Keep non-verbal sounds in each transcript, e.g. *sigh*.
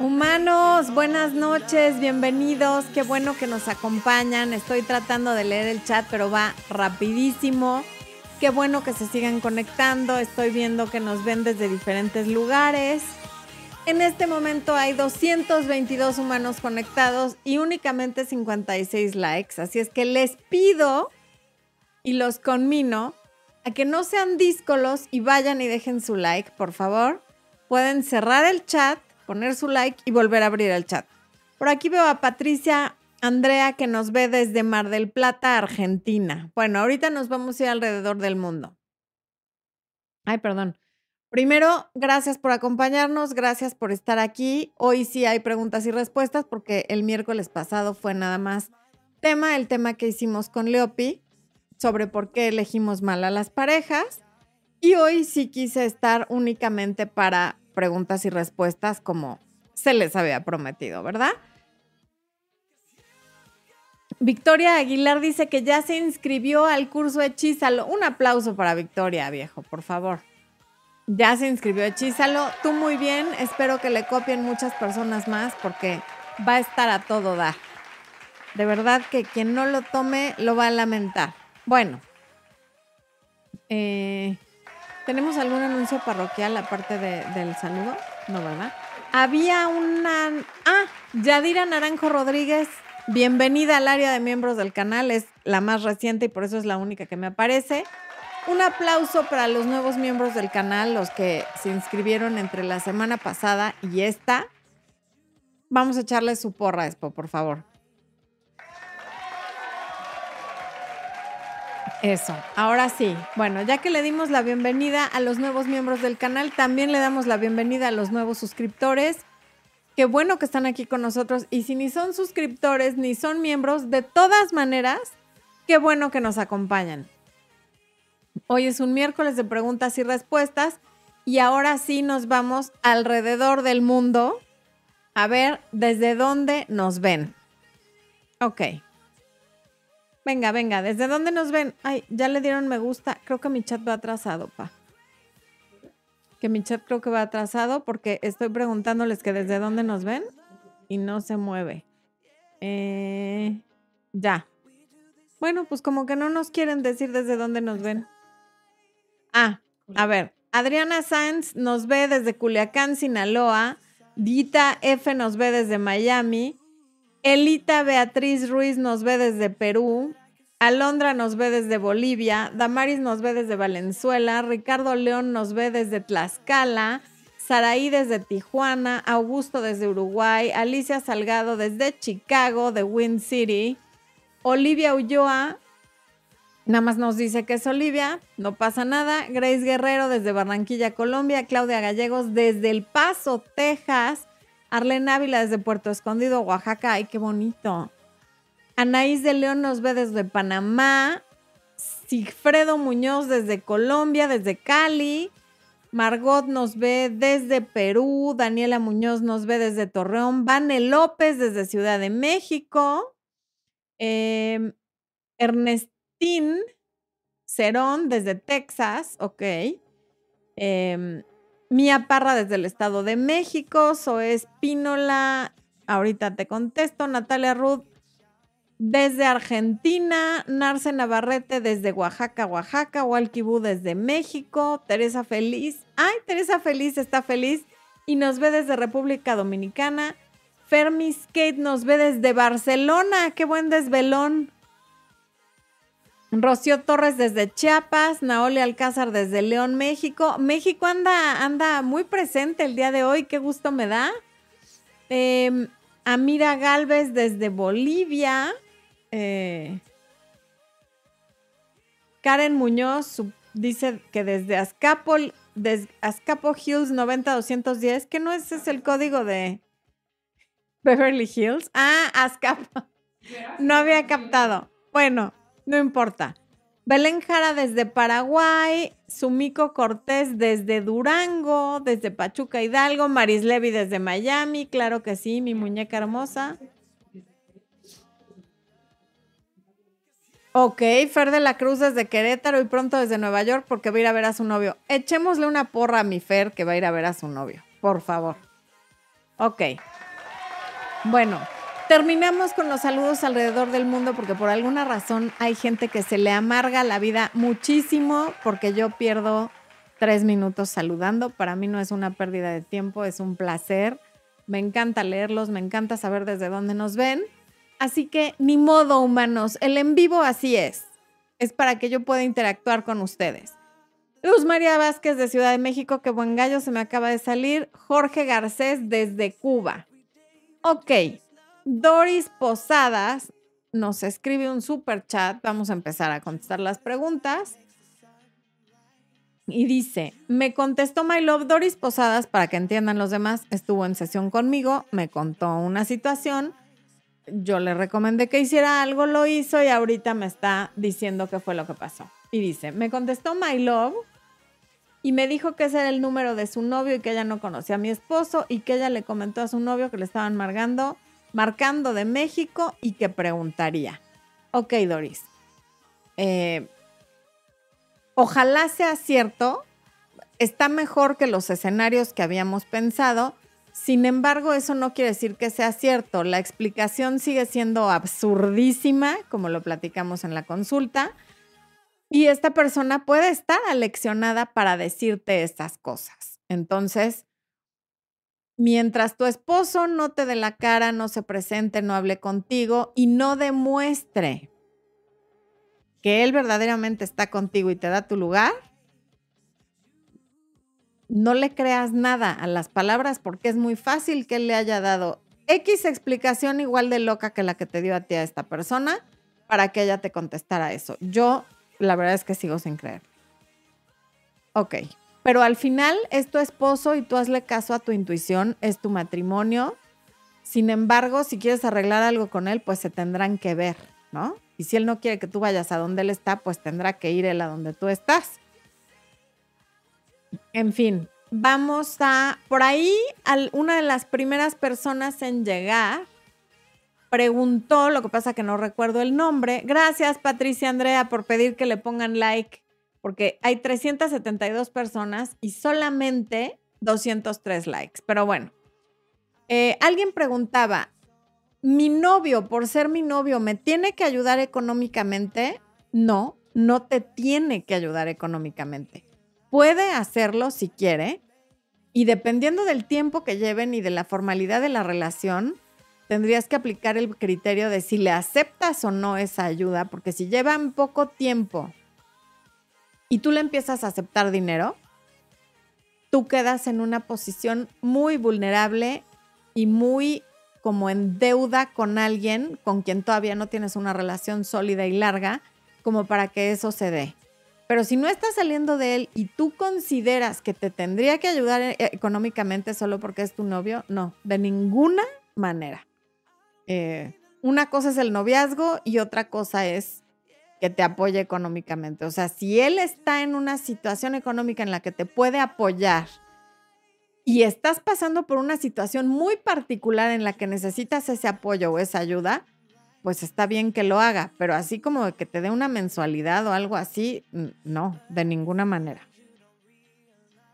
Humanos, buenas noches, bienvenidos. Qué bueno que nos acompañan. Estoy tratando de leer el chat, pero va rapidísimo. Qué bueno que se sigan conectando. Estoy viendo que nos ven desde diferentes lugares. En este momento hay 222 humanos conectados y únicamente 56 likes. Así es que les pido y los conmino a que no sean díscolos y vayan y dejen su like, por favor. Pueden cerrar el chat, poner su like y volver a abrir el chat. Por aquí veo a Patricia Andrea que nos ve desde Mar del Plata, Argentina. Bueno, ahorita nos vamos a ir alrededor del mundo. Ay, perdón. Primero, gracias por acompañarnos, gracias por estar aquí. Hoy sí hay preguntas y respuestas porque el miércoles pasado fue nada más tema, el tema que hicimos con Leopi sobre por qué elegimos mal a las parejas. Y hoy sí quise estar únicamente para preguntas y respuestas como se les había prometido, ¿verdad? Victoria Aguilar dice que ya se inscribió al curso Hechízalo. Un aplauso para Victoria, viejo, por favor. Ya se inscribió Hechízalo. Tú muy bien. Espero que le copien muchas personas más porque va a estar a todo dar. De verdad que quien no lo tome lo va a lamentar. Bueno, eh, ¿tenemos algún anuncio parroquial aparte del saludo? No, ¿verdad? Había una... Ah, Yadira Naranjo Rodríguez, bienvenida al área de miembros del canal, es la más reciente y por eso es la única que me aparece. Un aplauso para los nuevos miembros del canal, los que se inscribieron entre la semana pasada y esta. Vamos a echarle su porra, Expo, por favor. Eso, ahora sí. Bueno, ya que le dimos la bienvenida a los nuevos miembros del canal, también le damos la bienvenida a los nuevos suscriptores. Qué bueno que están aquí con nosotros. Y si ni son suscriptores ni son miembros, de todas maneras, qué bueno que nos acompañan. Hoy es un miércoles de preguntas y respuestas y ahora sí nos vamos alrededor del mundo a ver desde dónde nos ven. Ok. Venga, venga, ¿desde dónde nos ven? Ay, ya le dieron me gusta. Creo que mi chat va atrasado, pa. Que mi chat creo que va atrasado porque estoy preguntándoles que desde dónde nos ven y no se mueve. Eh, ya. Bueno, pues como que no nos quieren decir desde dónde nos ven. Ah, a ver. Adriana Sáenz nos ve desde Culiacán, Sinaloa. Dita F nos ve desde Miami. Elita Beatriz Ruiz nos ve desde Perú. Alondra nos ve desde Bolivia. Damaris nos ve desde Valenzuela. Ricardo León nos ve desde Tlaxcala. Saraí desde Tijuana. Augusto desde Uruguay. Alicia Salgado desde Chicago, de Wind City. Olivia Ulloa. Nada más nos dice que es Olivia, no pasa nada. Grace Guerrero desde Barranquilla, Colombia. Claudia Gallegos desde El Paso, Texas. Arlene Ávila desde Puerto Escondido, Oaxaca. Ay, qué bonito. Anaís de León nos ve desde Panamá. Sigfredo Muñoz desde Colombia, desde Cali. Margot nos ve desde Perú. Daniela Muñoz nos ve desde Torreón. Vane López desde Ciudad de México. Em, Ernestín Cerón desde Texas. Ok. Eh, Mía Parra desde el Estado de México, Zoe Espínola, ahorita te contesto, Natalia Ruth desde Argentina, Narce Navarrete desde Oaxaca, Oaxaca, Walkibú desde México, Teresa Feliz, ay, Teresa Feliz está feliz y nos ve desde República Dominicana, Fermi Skate nos ve desde Barcelona, qué buen desvelón. Rocío Torres desde Chiapas, Naole Alcázar desde León, México. México anda, anda muy presente el día de hoy, qué gusto me da. Em, Amira Galvez desde Bolivia. Eh, Karen Muñoz dice que desde Azcapo, desde Azcapo Hills 90210, que no ese es el código de Beverly Hills. Ah, Azcapo. No había captado. Bueno, no importa. Belén Jara desde Paraguay, Sumiko Cortés desde Durango, desde Pachuca Hidalgo, Maris Levy desde Miami, claro que sí, mi muñeca hermosa. Ok, Fer de la Cruz desde Querétaro y pronto desde Nueva York porque va a ir a ver a su novio. Echémosle una porra a mi Fer que va a ir a ver a su novio, por favor. Ok. Bueno, terminamos con los saludos alrededor del mundo porque por alguna razón hay gente que se le amarga la vida muchísimo porque yo pierdo tres minutos saludando. Para mí no es una pérdida de tiempo, es un placer. Me encanta leerlos, me encanta saber desde dónde nos ven. Así que ni modo, humanos, el en vivo así es. Es para que yo pueda interactuar con ustedes. Luz María Vázquez de Ciudad de México, qué buen gallo se me acaba de salir. Jorge Garcés desde Cuba. Ok, Doris Posadas nos escribe un super chat. Vamos a empezar a contestar las preguntas. Y dice, me contestó My Love Doris Posadas, para que entiendan los demás, estuvo en sesión conmigo, me contó una situación, yo le recomendé que hiciera algo, lo hizo y ahorita me está diciendo qué fue lo que pasó. Y dice, me contestó My Love y me dijo que ese era el número de su novio y que ella no conocía a mi esposo y que ella le comentó a su novio que le estaban marcando, marcando de México y que preguntaría. Ok, Doris. Eh, Ojalá sea cierto, está mejor que los escenarios que habíamos pensado. Sin embargo, eso no quiere decir que sea cierto. La explicación sigue siendo absurdísima, como lo platicamos en la consulta. Y esta persona puede estar aleccionada para decirte estas cosas. Entonces, mientras tu esposo no te dé la cara, no se presente, no hable contigo y no demuestre que Él verdaderamente está contigo y te da tu lugar, no le creas nada a las palabras porque es muy fácil que Él le haya dado X explicación igual de loca que la que te dio a ti a esta persona para que ella te contestara eso. Yo, la verdad es que sigo sin creer. Ok, pero al final es tu esposo y tú hazle caso a tu intuición, es tu matrimonio. Sin embargo, si quieres arreglar algo con él, pues se tendrán que ver, ¿no? Y si él no quiere que tú vayas a donde él está, pues tendrá que ir él a donde tú estás. En fin, vamos a, por ahí, una de las primeras personas en llegar preguntó, lo que pasa que no recuerdo el nombre. Gracias, Patricia Andrea, por pedir que le pongan like, porque hay 372 personas y solamente 203 likes. Pero bueno, eh, alguien preguntaba, mi novio, por ser mi novio, ¿me tiene que ayudar económicamente? No, no te tiene que ayudar económicamente. Puede hacerlo si quiere y dependiendo del tiempo que lleven y de la formalidad de la relación, tendrías que aplicar el criterio de si le aceptas o no esa ayuda, porque si llevan poco tiempo y tú le empiezas a aceptar dinero, tú quedas en una posición muy vulnerable y muy como en deuda con alguien con quien todavía no tienes una relación sólida y larga, como para que eso se dé. Pero si no estás saliendo de él y tú consideras que te tendría que ayudar eh, económicamente solo porque es tu novio, no, de ninguna manera. Eh, una cosa es el noviazgo y otra cosa es que te apoye económicamente. O sea, si él está en una situación económica en la que te puede apoyar y estás pasando por una situación muy particular en la que necesitas ese apoyo o esa ayuda, pues está bien que lo haga, pero así como que te dé una mensualidad o algo así, no, de ninguna manera.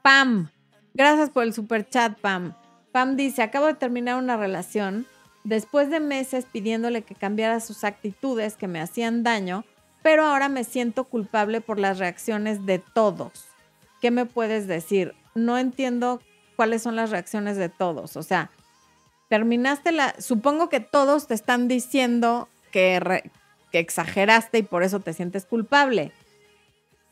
Pam, gracias por el super chat, Pam. Pam dice, acabo de terminar una relación después de meses pidiéndole que cambiara sus actitudes que me hacían daño, pero ahora me siento culpable por las reacciones de todos. ¿Qué me puedes decir? No entiendo cuáles son las reacciones de todos. O sea, terminaste la... Supongo que todos te están diciendo que, que exageraste y por eso te sientes culpable.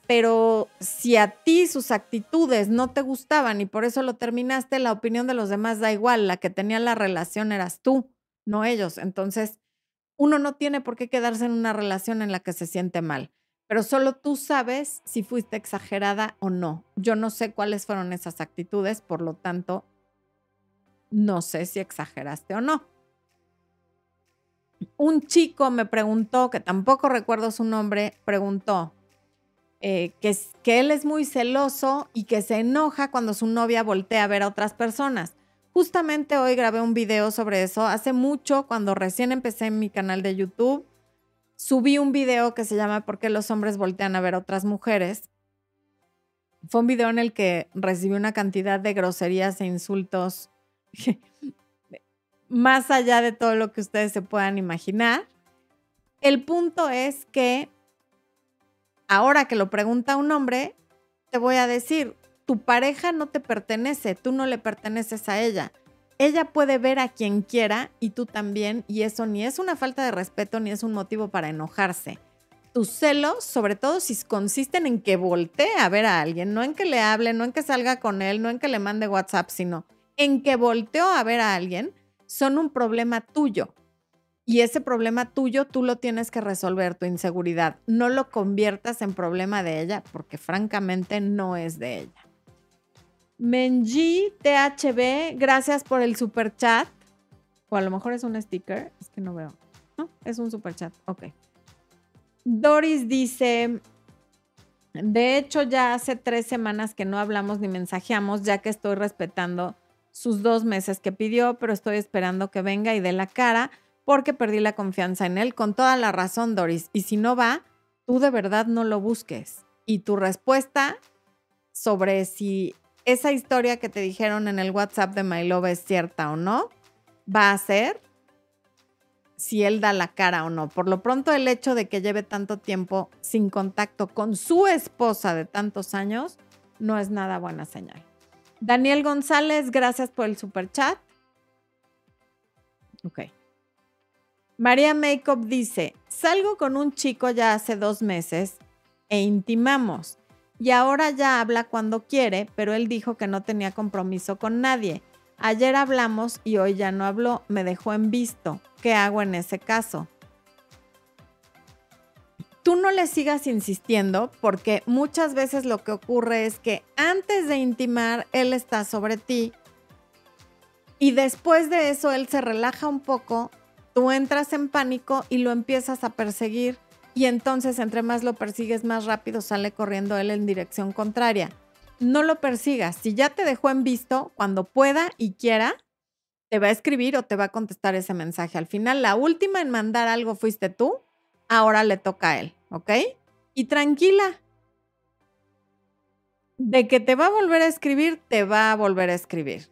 Pero si a ti sus actitudes no te gustaban y por eso lo terminaste, la opinión de los demás da igual. La que tenía la relación eras tú, no ellos. Entonces, uno no tiene por qué quedarse en una relación en la que se siente mal pero solo tú sabes si fuiste exagerada o no. Yo no sé cuáles fueron esas actitudes, por lo tanto, no sé si exageraste o no. Un chico me preguntó, que tampoco recuerdo su nombre, preguntó eh, que, que él es muy celoso y que se enoja cuando su novia voltea a ver a otras personas. Justamente hoy grabé un video sobre eso. Hace mucho, cuando recién empecé en mi canal de YouTube, subí un video que se llama ¿Por qué los hombres voltean a ver otras mujeres? Fue un video en el que recibí una cantidad de groserías e insultos *laughs* más allá de todo lo que ustedes se puedan imaginar. El punto es que ahora que lo pregunta un hombre, te voy a decir, tu pareja no te pertenece, tú no le perteneces a ella. Ella puede ver a quien quiera y tú también, y eso ni es una falta de respeto ni es un motivo para enojarse. Tus celos, sobre todo si consisten en que voltee a ver a alguien, no en que le hable, no en que salga con él, no en que le mande WhatsApp, sino en que volteó a ver a alguien, son un problema tuyo. Y ese problema tuyo tú lo tienes que resolver, tu inseguridad. No lo conviertas en problema de ella porque francamente no es de ella. Menji THB, gracias por el super chat. O a lo mejor es un sticker, es que no veo. No, es un super chat. Ok. Doris dice, de hecho ya hace tres semanas que no hablamos ni mensajeamos, ya que estoy respetando sus dos meses que pidió, pero estoy esperando que venga y dé la cara porque perdí la confianza en él con toda la razón, Doris. Y si no va, tú de verdad no lo busques. Y tu respuesta sobre si esa historia que te dijeron en el WhatsApp de My Love es cierta o no, va a ser si él da la cara o no. Por lo pronto, el hecho de que lleve tanto tiempo sin contacto con su esposa de tantos años no es nada buena señal. Daniel González, gracias por el super chat. Ok. María Makeup dice, salgo con un chico ya hace dos meses e intimamos. Y ahora ya habla cuando quiere, pero él dijo que no tenía compromiso con nadie. Ayer hablamos y hoy ya no habló, me dejó en visto. ¿Qué hago en ese caso? Tú no le sigas insistiendo porque muchas veces lo que ocurre es que antes de intimar, él está sobre ti y después de eso él se relaja un poco Tú entras en pánico y lo empiezas a perseguir y entonces entre más lo persigues, más rápido sale corriendo él en dirección contraria. No lo persigas. Si ya te dejó en visto, cuando pueda y quiera, te va a escribir o te va a contestar ese mensaje. Al final, la última en mandar algo fuiste tú, ahora le toca a él, ¿ok? Y tranquila. De que te va a volver a escribir, te va a volver a escribir.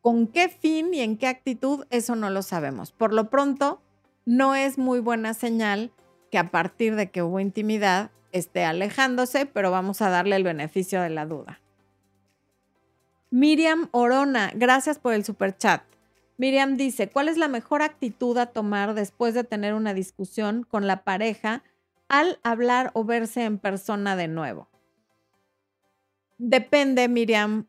¿Con qué fin y en qué actitud? Eso no lo sabemos. Por lo pronto, no es muy buena señal que a partir de que hubo intimidad esté alejándose, pero vamos a darle el beneficio de la duda. Miriam Orona, gracias por el super chat. Miriam dice, ¿cuál es la mejor actitud a tomar después de tener una discusión con la pareja al hablar o verse en persona de nuevo? Depende, Miriam,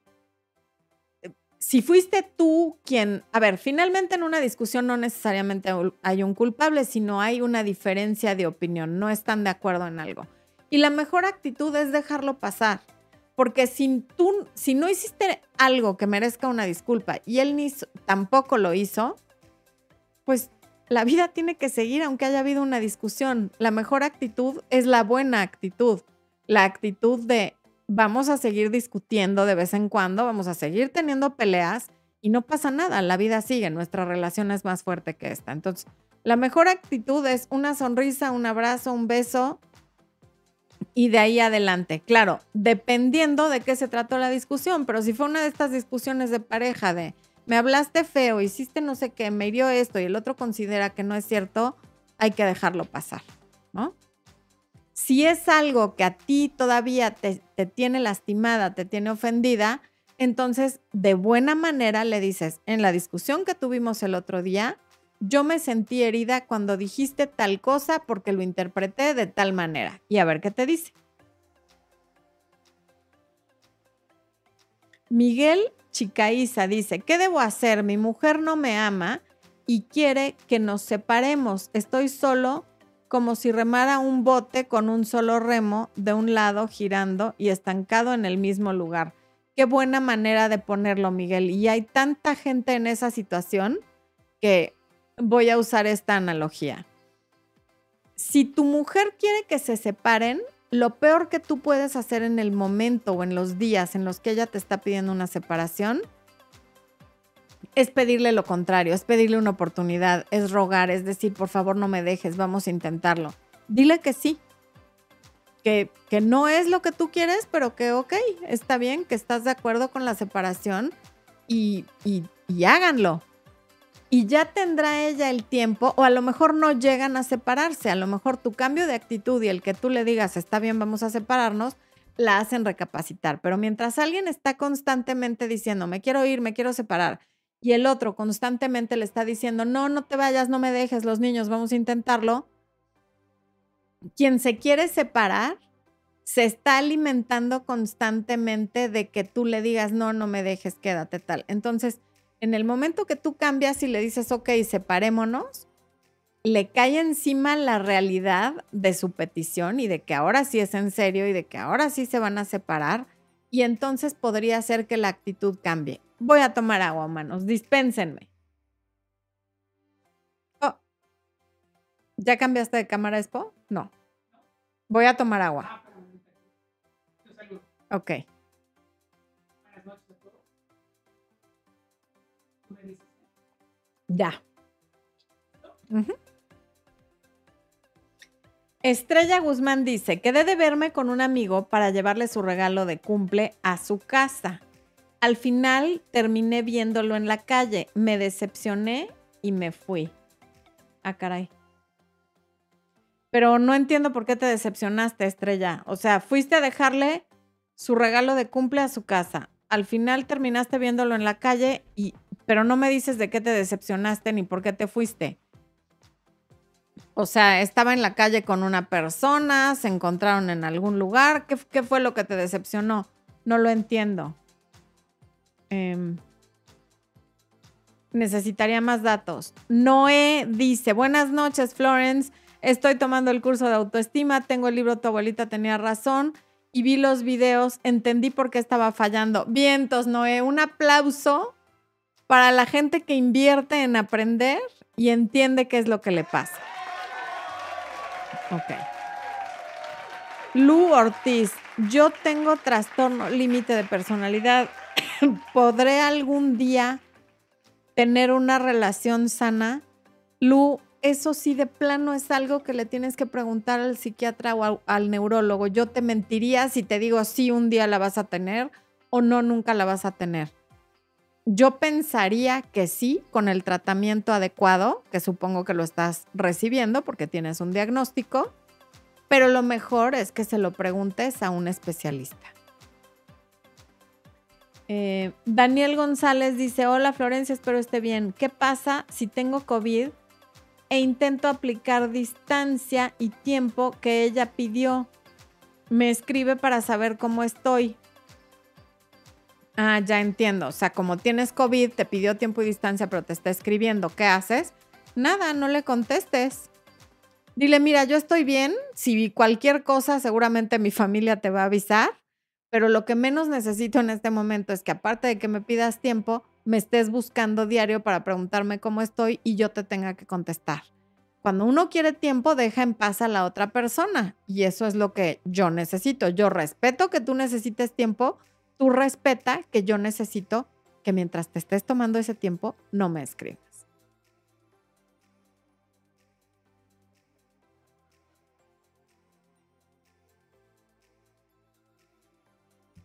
si fuiste tú quien, a ver, finalmente en una discusión no necesariamente hay un culpable, sino hay una diferencia de opinión, no están de acuerdo en algo. Y la mejor actitud es dejarlo pasar, porque si tú, si no hiciste algo que merezca una disculpa y él ni tampoco lo hizo, pues la vida tiene que seguir aunque haya habido una discusión. La mejor actitud es la buena actitud, la actitud de vamos a seguir discutiendo de vez en cuando, vamos a seguir teniendo peleas y no pasa nada, la vida sigue, nuestra relación es más fuerte que esta. Entonces, la mejor actitud es una sonrisa, un abrazo, un beso y de ahí adelante. Claro, dependiendo de qué se trató la discusión, pero si fue una de estas discusiones de pareja de me hablaste feo, hiciste no sé qué, me hirió esto y el otro considera que no es cierto, hay que dejarlo pasar, ¿no? Si es algo que a ti todavía te, tiene lastimada, te tiene ofendida, entonces de buena manera le dices, en la discusión que tuvimos el otro día, yo me sentí herida cuando dijiste tal cosa porque lo interpreté de tal manera. Y a ver qué te dice. Miguel Chicaiza dice, ¿qué debo hacer? Mi mujer no me ama y quiere que nos separemos. Estoy solo como si remara un bote con un solo remo de un lado girando y estancado en el mismo lugar. Qué buena manera de ponerlo, Miguel. Y hay tanta gente en esa situación que voy a usar esta analogía. Si tu mujer quiere que se separen, lo peor que tú puedes hacer en el momento o en los días en los que ella te está pidiendo una separación es pedirle lo contrario, es pedirle una oportunidad, es rogar, es decir, por favor no me dejes, vamos a intentarlo. Dile que sí, que, que no es lo que tú quieres, pero que ok, está bien, que estás de acuerdo con la separación y, y, y háganlo. y ya tendrá ella el tiempo, o a lo mejor no llegan a separarse, a lo mejor tu cambio de actitud y el que tú le digas, está bien, vamos a separarnos, la hacen recapacitar. Pero mientras alguien está constantemente diciendo, me quiero ir, me quiero separar, y el otro constantemente le está diciendo, no, no te vayas, no me dejes, los niños, vamos a intentarlo, quien se quiere separar se está alimentando constantemente de que tú le digas, no, no me dejes, quédate tal. Entonces, en el momento que tú cambias y le dices, ok, separémonos, le cae encima la realidad de su petición y de que ahora sí es en serio y de que ahora sí se van a separar y entonces podría ser que la actitud cambie. Voy a tomar agua, manos, dispénsenme. Oh. ¿Ya cambiaste de cámara, Expo? No. Voy a tomar agua. Ok. Ya. Estrella Guzmán dice, quedé de verme con un amigo para llevarle su regalo de cumple a su casa. Al final terminé viéndolo en la calle, me decepcioné y me fui. Ah, caray. Pero no entiendo por qué te decepcionaste, Estrella. O sea, fuiste a dejarle su regalo de cumple a su casa. Al final terminaste viéndolo en la calle y pero no me dices de qué te decepcionaste ni por qué te fuiste. O sea, estaba en la calle con una persona, se encontraron en algún lugar. ¿Qué, fue lo que te decepcionó? No lo entiendo. Em, necesitaría más datos. Noé dice, buenas noches, Florence. Estoy tomando el curso de autoestima, tengo el libro Tu abuelita tenía razón y vi los videos, entendí por qué estaba fallando. Vientos, Noé, un aplauso para la gente que invierte en aprender y entiende qué es lo que le pasa. Ok. Lu Ortiz, yo tengo trastorno límite de personalidad. *laughs* ¿Podré algún día tener una relación sana? Lu, eso sí de plano es algo que le tienes que preguntar al psiquiatra o al, neurólogo. Yo te mentiría si te digo sí un día la vas a tener o no nunca la vas a tener. Yo pensaría que sí, con el tratamiento adecuado, que supongo que lo estás recibiendo porque tienes un diagnóstico, pero lo mejor es que se lo preguntes a un especialista. Eh, Daniel González dice, hola Florencia, espero esté bien. ¿Qué pasa si tengo COVID e intento aplicar distancia y tiempo que ella pidió? Me escribe para saber cómo estoy. Ah, ya entiendo. O sea, como tienes COVID, te pidió tiempo y distancia, pero te está escribiendo. ¿Qué haces? Nada, no le contestes. Dile, mira, yo estoy bien. Si cualquier cosa, seguramente mi familia te va a avisar. Pero lo que menos necesito en este momento es que aparte de que me pidas tiempo, me estés buscando diario para preguntarme cómo estoy y yo te tenga que contestar. Cuando uno quiere tiempo, deja en paz a la otra persona. Y eso es lo que yo necesito. Yo respeto que tú necesites tiempo, tú respeta que yo necesito que mientras te estés tomando ese tiempo, no me escribas.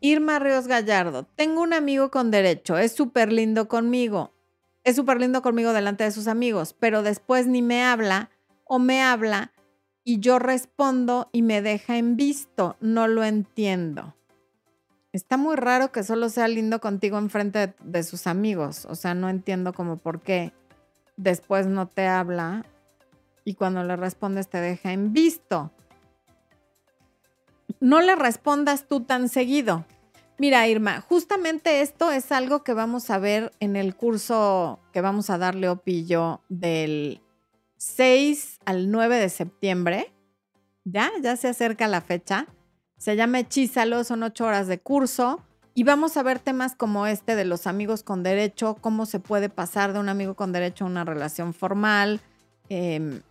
Irma Ríos Gallardo, tengo un amigo con derecho, es súper lindo conmigo, es súper lindo conmigo delante de sus amigos, pero después ni me habla o me habla y yo respondo y me deja en visto, no lo entiendo. Está muy raro que solo sea lindo contigo enfrente de, de sus amigos. O sea, no entiendo como por qué después no te habla y cuando le respondes te deja en visto. No le respondas tú tan seguido. Mira, Irma, justamente esto es algo que vamos a ver en el curso que vamos a darle Opillo del 6 al 9 de septiembre. Ya, ya se acerca la fecha. Se llama Hechízalo, son ocho horas de curso y vamos a ver temas como este de los amigos con derecho, cómo se puede pasar de un amigo con derecho a una relación formal, em,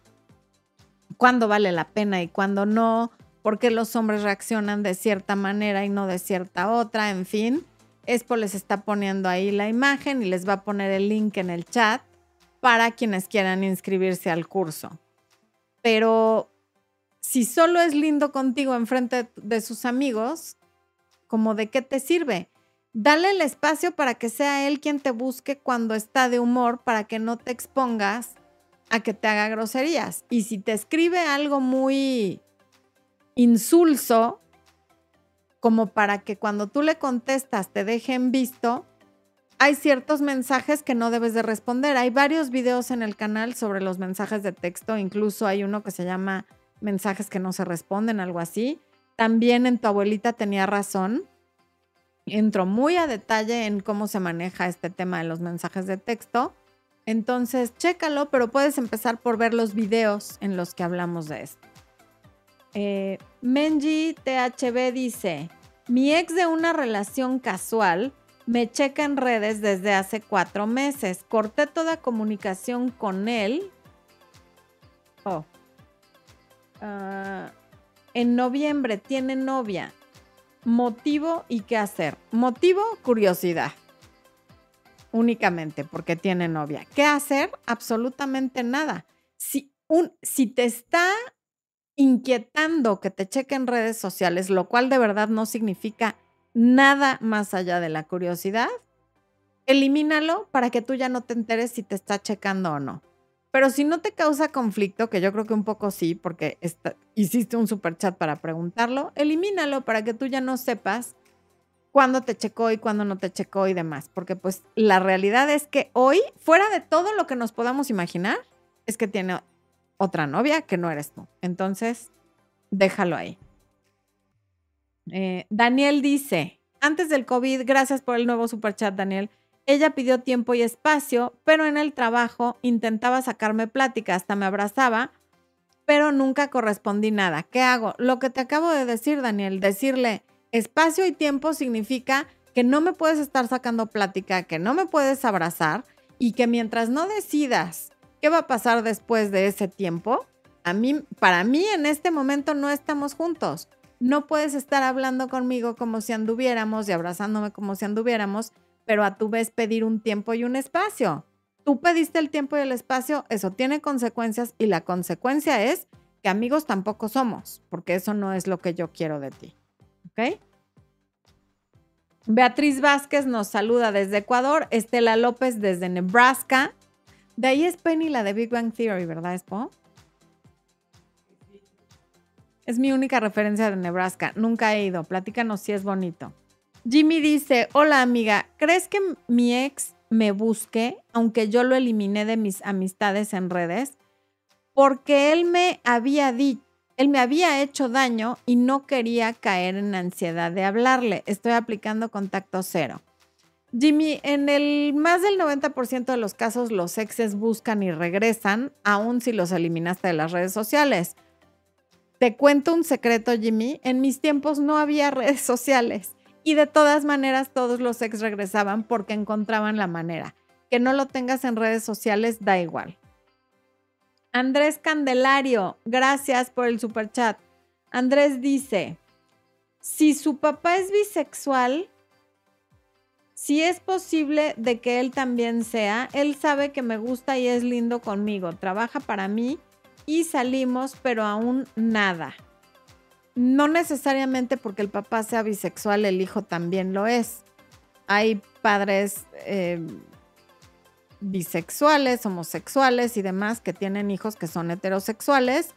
cuándo vale la pena y cuándo no, por qué los hombres reaccionan de cierta manera y no de cierta otra, en fin. Expo les está poniendo ahí la imagen y les va a poner el link en el chat para quienes quieran inscribirse al curso. Pero si solo es lindo contigo enfrente de sus amigos, como de qué te sirve. Dale el espacio para que sea él quien te busque cuando está de humor, para que no te expongas a que te haga groserías. Y si te escribe algo muy insulso, como para que cuando tú le contestas te dejen visto, hay ciertos mensajes que no debes de responder. Hay varios videos en el canal sobre los mensajes de texto, incluso hay uno que se llama mensajes que no se responden, algo así. También en tu abuelita tenía razón. Entro muy a detalle en cómo se maneja este tema de los mensajes de texto. Entonces, chécalo, pero puedes empezar por ver los videos en los que hablamos de esto. Eh, Menji THB dice, mi ex de una relación casual me checa en redes desde hace cuatro meses. Corté toda comunicación con él. Oh. Ah, en noviembre tiene novia. Motivo y qué hacer. Motivo, curiosidad. Únicamente porque tiene novia. ¿Qué hacer? Absolutamente nada. Si, un, si te está inquietando que te chequen redes sociales, lo cual de verdad no significa nada más allá de la curiosidad, elimínalo para que tú ya no te enteres si te está checando o no. Pero si no te causa conflicto, que yo creo que un poco sí, porque hiciste un super chat para preguntarlo, elimínalo para que tú ya no sepas cuándo te checó y cuándo no te checó y demás. Porque pues la realidad es que hoy, fuera de todo lo que nos podamos imaginar, es que tiene otra novia que no eres tú. Entonces, déjalo ahí. Eh, Daniel dice, antes del COVID, gracias por el nuevo superchat, Daniel. Ella pidió tiempo y espacio, pero en el trabajo intentaba sacarme plática, hasta me abrazaba, pero nunca correspondí nada. ¿Qué hago? Lo que te acabo de decir, Daniel, decirle espacio y tiempo significa que no me puedes estar sacando plática, que no me puedes abrazar y que mientras no decidas ¿Qué va a pasar después de ese tiempo? A mí, para mí en este momento no estamos juntos. No puedes estar hablando conmigo como si anduviéramos y abrazándome como si anduviéramos, pero a tu vez pedir un tiempo y un espacio. Tú pediste el tiempo y el espacio, eso tiene consecuencias y la consecuencia es que amigos tampoco somos, porque eso no es lo que yo quiero de ti. ¿Ok? Beatriz Vázquez nos saluda desde Ecuador, Estela López desde Nebraska, de ahí es Penny la de Big Bang Theory, ¿verdad, Spo? Es mi única referencia de Nebraska. Nunca he ido. Platícanos si es bonito. Jimmy dice, hola amiga, ¿crees que mi ex me busque, aunque yo lo eliminé de mis amistades en redes? Porque él me había dicho, él me había hecho daño y no quería caer en ansiedad de hablarle. Estoy aplicando contacto cero. Jimmy, en el más del 90% de los casos los exes buscan y regresan, aun si los eliminaste de las redes sociales. Te cuento un secreto, Jimmy, en mis tiempos no había *laughs* redes sociales y de todas maneras todos los ex regresaban porque encontraban la manera. Que no lo tengas en redes sociales da igual. Andrés Candelario, gracias por el super chat. Andrés dice, si su papá es bisexual, si es posible de que él también sea, él sabe que me gusta y es lindo conmigo, trabaja para mí y salimos, pero aún nada. No necesariamente porque el papá sea bisexual, el hijo también lo es. Hay padres eh, bisexuales, homosexuales y demás que tienen hijos que son heterosexuales.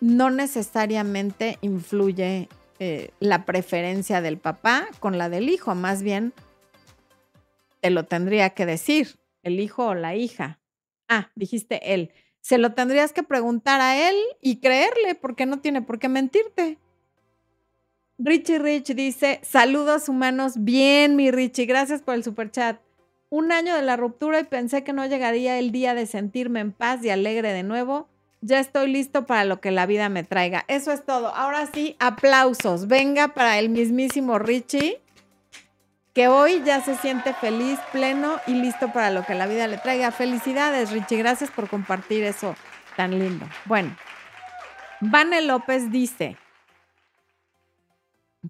No necesariamente influye eh, la preferencia del papá con la del hijo, más bien lo tendría que decir, el hijo o la hija. Ah, dijiste él. Se lo tendrías que preguntar a él y creerle, porque no tiene por qué mentirte. Richie Rich dice, saludos humanos, bien mi Richie, gracias por el super chat. Un año de la ruptura y pensé que no llegaría el día de sentirme en paz y alegre de nuevo. Ya estoy listo para lo que la vida me traiga. Eso es todo. Ahora sí, aplausos. Venga para el mismísimo Richie que hoy ya se siente feliz, pleno y listo para lo que la vida le traiga. Felicidades, Richie. Gracias por compartir eso tan lindo. Bueno, Vane López dice,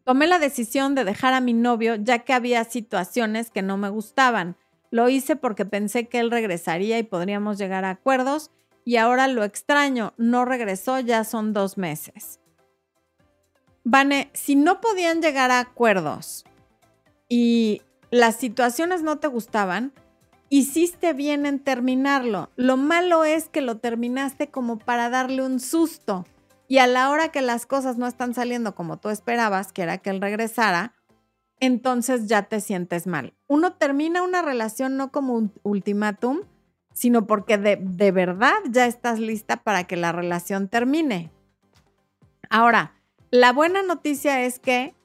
tomé la decisión de dejar a mi novio ya que había situaciones que no me gustaban. Lo hice porque pensé que él regresaría y podríamos llegar a acuerdos y ahora lo extraño. No regresó, ya son dos meses. Vane, si no podían llegar a acuerdos, y las situaciones no te gustaban, hiciste bien en terminarlo. Lo malo es que lo terminaste como para darle un susto. Y a la hora que las cosas no están saliendo como tú esperabas, que era que él regresara, entonces ya te sientes mal. Uno termina una relación no como un ultimátum, sino porque de, de, verdad ya estás lista para que la relación termine. Ahora, la buena noticia es que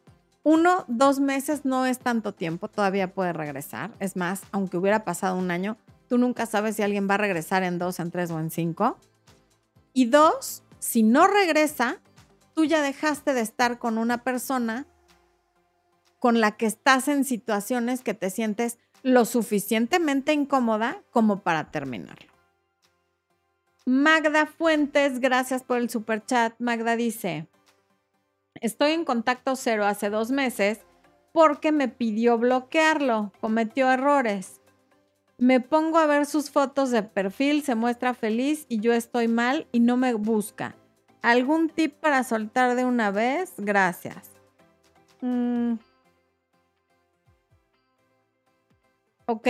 uno, dos meses no es tanto tiempo, todavía puede regresar. Es más, aunque hubiera pasado un año, tú nunca sabes si alguien va a regresar en dos, en tres o en cinco. Y dos, si no regresa, tú ya dejaste de estar con una persona con la que estás en situaciones que te sientes lo suficientemente incómoda como para terminarlo. Magda Fuentes, gracias por el super chat. Magda dice, Estoy en contacto cero hace dos meses porque me pidió bloquearlo, cometió errores. Me pongo a ver sus fotos de perfil, se muestra feliz y yo estoy mal y no me busca. ¿Algún tip para soltar de una vez? Gracias. Mm. Ok,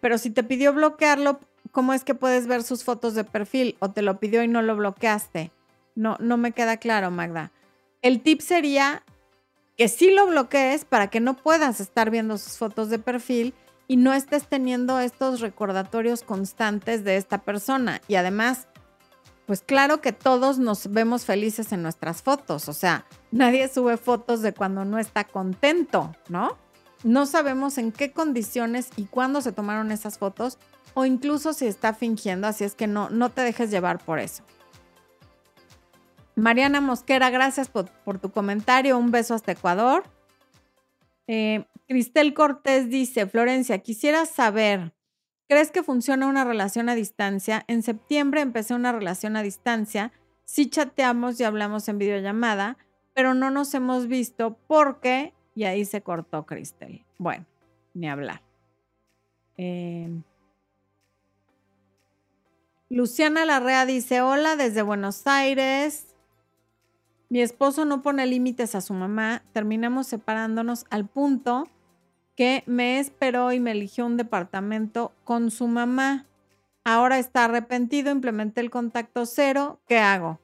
pero si te pidió bloquearlo, ¿cómo es que puedes ver sus fotos de perfil? ¿O te lo pidió y no lo bloqueaste? No, no me queda claro, Magda. El tip sería que sí lo bloquees para que no puedas estar viendo sus fotos de perfil y no estés teniendo estos recordatorios constantes de esta persona. Y además, pues claro que todos nos vemos felices en nuestras fotos, o sea, nadie sube fotos de cuando no está contento, ¿no? No sabemos en qué condiciones y cuándo se tomaron esas fotos o incluso si está fingiendo, así es que no, no te dejes llevar por eso. Mariana Mosquera, gracias por, tu comentario. Un beso hasta Ecuador. Eh, Cristel Cortés dice, Florencia, quisiera saber, ¿crees que funciona una relación a distancia? En septiembre empecé una relación a distancia. Sí chateamos y hablamos en videollamada, pero no nos hemos visto porque... Y ahí se cortó Cristel. Bueno, ni hablar. Eh, Luciana Larrea dice, hola desde Buenos Aires. Mi esposo no pone límites a su mamá, terminamos separándonos al punto que me esperó y me eligió un departamento con su mamá. Ahora está arrepentido, implementé el contacto cero, ¿qué hago?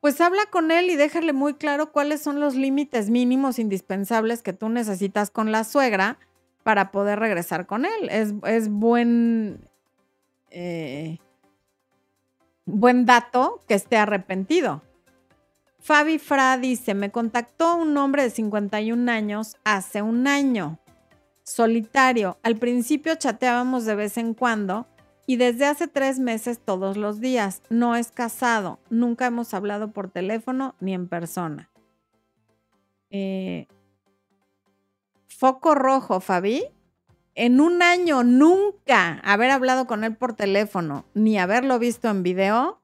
Pues habla con él y déjale muy claro cuáles son los límites mínimos indispensables que tú necesitas con la suegra para poder regresar con él. Es, buen, eh, buen dato que esté arrepentido. Fabi Fra dice, me contactó un hombre de 51 años hace un año, solitario. Al principio chateábamos de vez en cuando y desde hace tres meses todos los días. No es casado, nunca hemos hablado por teléfono ni en persona. Eh, foco rojo, Fabi. En un año nunca haber hablado con él por teléfono ni haberlo visto en video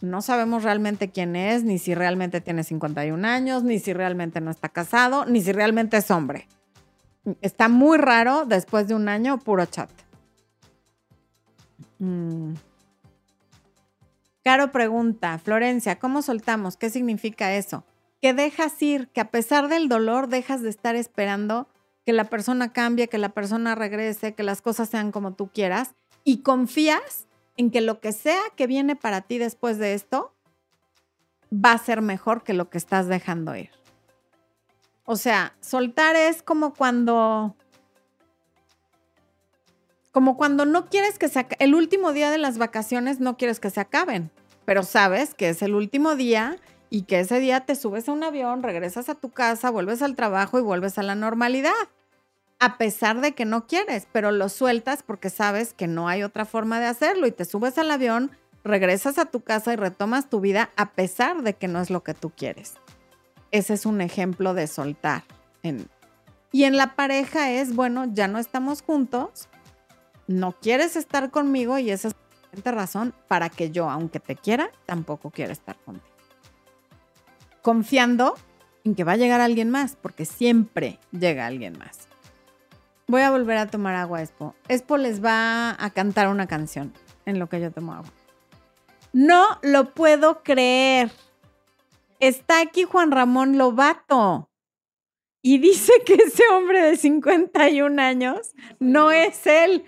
no sabemos realmente quién es, ni si realmente tiene 51 años, ni si realmente no está casado, ni si realmente es hombre. Está muy raro después de un año puro chat. Mm. Caro pregunta, Florencia, ¿cómo soltamos? ¿Qué significa eso? Que dejas ir, que a pesar del dolor dejas de estar esperando que la persona cambie, que la persona regrese, que las cosas sean como tú quieras y confías en que lo que sea que viene para ti después de esto va a ser mejor que lo que estás dejando ir. O sea, soltar es como cuando como cuando no quieres que se el último día de las vacaciones no quieres que se acaben, pero sabes que es el último día y que ese día te subes a un avión, regresas a tu casa, vuelves al trabajo y vuelves a la normalidad a pesar de que no quieres, pero lo sueltas porque sabes que no hay otra forma de hacerlo y te subes al avión, regresas a tu casa y retomas tu vida a pesar de que no es lo que tú quieres. Ese es un ejemplo de soltar. y en la pareja es, bueno, ya no estamos juntos, no quieres estar conmigo y esa es la razón para que yo, aunque te quiera, tampoco quiera estar contigo. Confiando en que va a llegar alguien más, porque siempre llega alguien más. Voy a volver a tomar agua, Expo. Expo les va a cantar una canción en lo que yo tomo agua. No lo puedo creer. Está aquí Juan Ramón Lobato. y dice que ese hombre de 51 años no es él.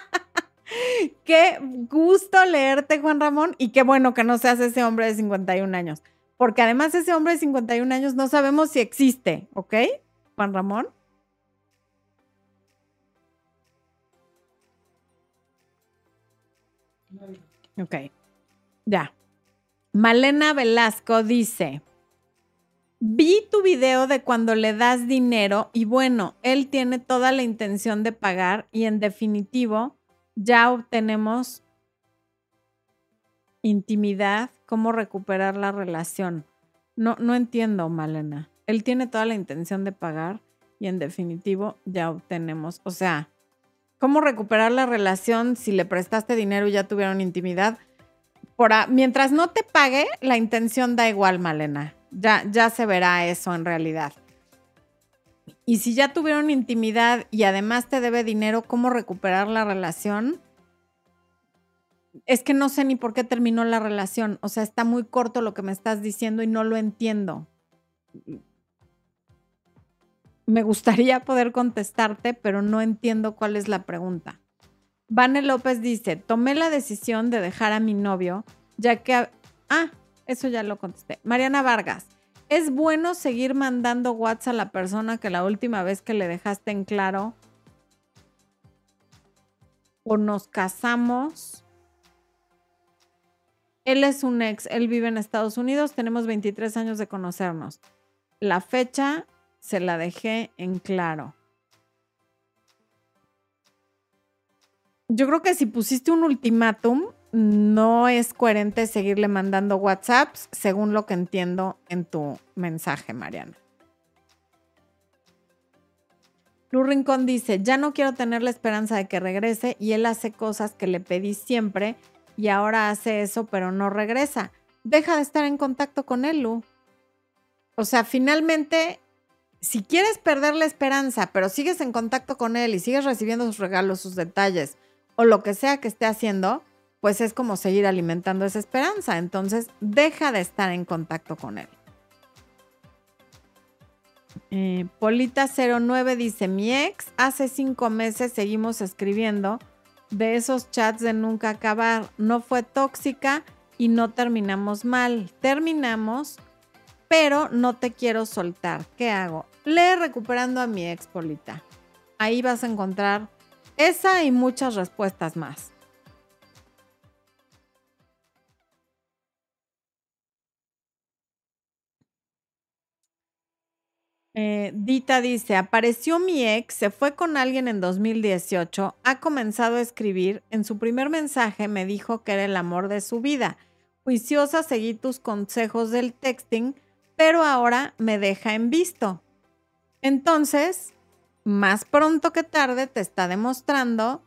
*laughs* qué gusto leerte, Juan Ramón, y qué bueno que no seas ese hombre de 51 años, porque además ese hombre de 51 años no sabemos si existe, ¿ok? Juan Ramón. Ok, ya. Malena Velasco dice, vi tu video de cuando le das dinero y bueno, él tiene toda la intención de pagar y en definitivo ya obtenemos intimidad, cómo recuperar la relación. No, no entiendo, Malena. Él tiene toda la intención de pagar y en definitivo ya obtenemos, o sea, ¿cómo recuperar la relación si le prestaste dinero y ya tuvieron intimidad? Por mientras no te pague, la intención da igual, Malena. Ya, ya se verá eso en realidad. Y si ya tuvieron intimidad y además te debe dinero, ¿cómo recuperar la relación? Es que no sé ni por qué terminó la relación. O sea, está muy corto lo que me estás diciendo y no lo entiendo. Me gustaría poder contestarte, pero no entiendo cuál es la pregunta. Vane López dice, tomé la decisión de dejar a mi novio, ya que... Ah, eso ya lo contesté. Mariana Vargas, ¿Es bueno seguir mandando WhatsApp a la persona que la última vez que le dejaste en claro o nos casamos? Él es un ex, él vive en Estados Unidos, tenemos 23 años de conocernos. La fecha se la dejé en claro. Yo creo que si pusiste un ultimátum, no es coherente seguirle mandando WhatsApps, según lo que entiendo en tu mensaje, Mariana. Lu Rincón dice, ya no quiero tener la esperanza de que regrese y él hace cosas que le pedí siempre y ahora hace eso pero no regresa. Deja de estar en contacto con él, Lu. O sea, finalmente, si quieres perder la esperanza pero sigues en contacto con él y sigues recibiendo sus regalos, sus detalles o lo que sea que esté haciendo, pues es como seguir alimentando esa esperanza. Entonces, deja de estar en contacto con él. Eh, Polita09 dice, mi ex, hace cinco meses seguimos escribiendo de esos chats de nunca acabar. No fue tóxica y no terminamos mal. Terminamos, pero no te quiero soltar. ¿Qué hago? Lee recuperando a mi ex, Polita. Ahí vas a encontrar esa y muchas respuestas más. Eh, Dita dice, apareció mi ex, se fue con alguien en 2018, ha comenzado a escribir, en su primer mensaje me dijo que era el amor de su vida. Juiciosa seguí tus consejos del texting, pero ahora me deja en visto. Entonces, más pronto que tarde te está demostrando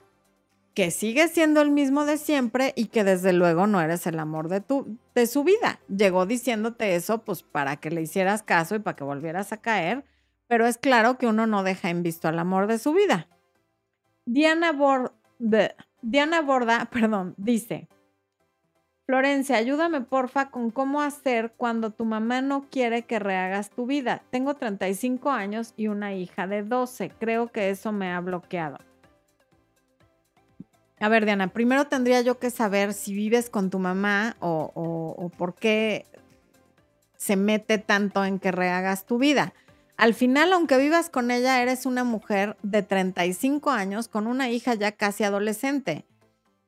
que sigue siendo el mismo de siempre y que desde luego no eres el amor de, tu, de su vida. Llegó diciéndote eso pues para que le hicieras caso y para que volvieras a caer, pero es claro que uno no deja en visto al amor de su vida. Diana, Diana Borda, *laughs* perdón, dice, Florencia, ayúdame porfa con cómo hacer cuando tu mamá no quiere que rehagas tu vida. Tengo 35 años y una hija de 12. Creo que eso me ha bloqueado. A ver, Diana, primero tendría yo que saber si vives con tu mamá o, por qué se mete tanto en que rehagas tu vida. Al final, aunque vivas con ella, eres una mujer de 35 años con una hija ya casi adolescente.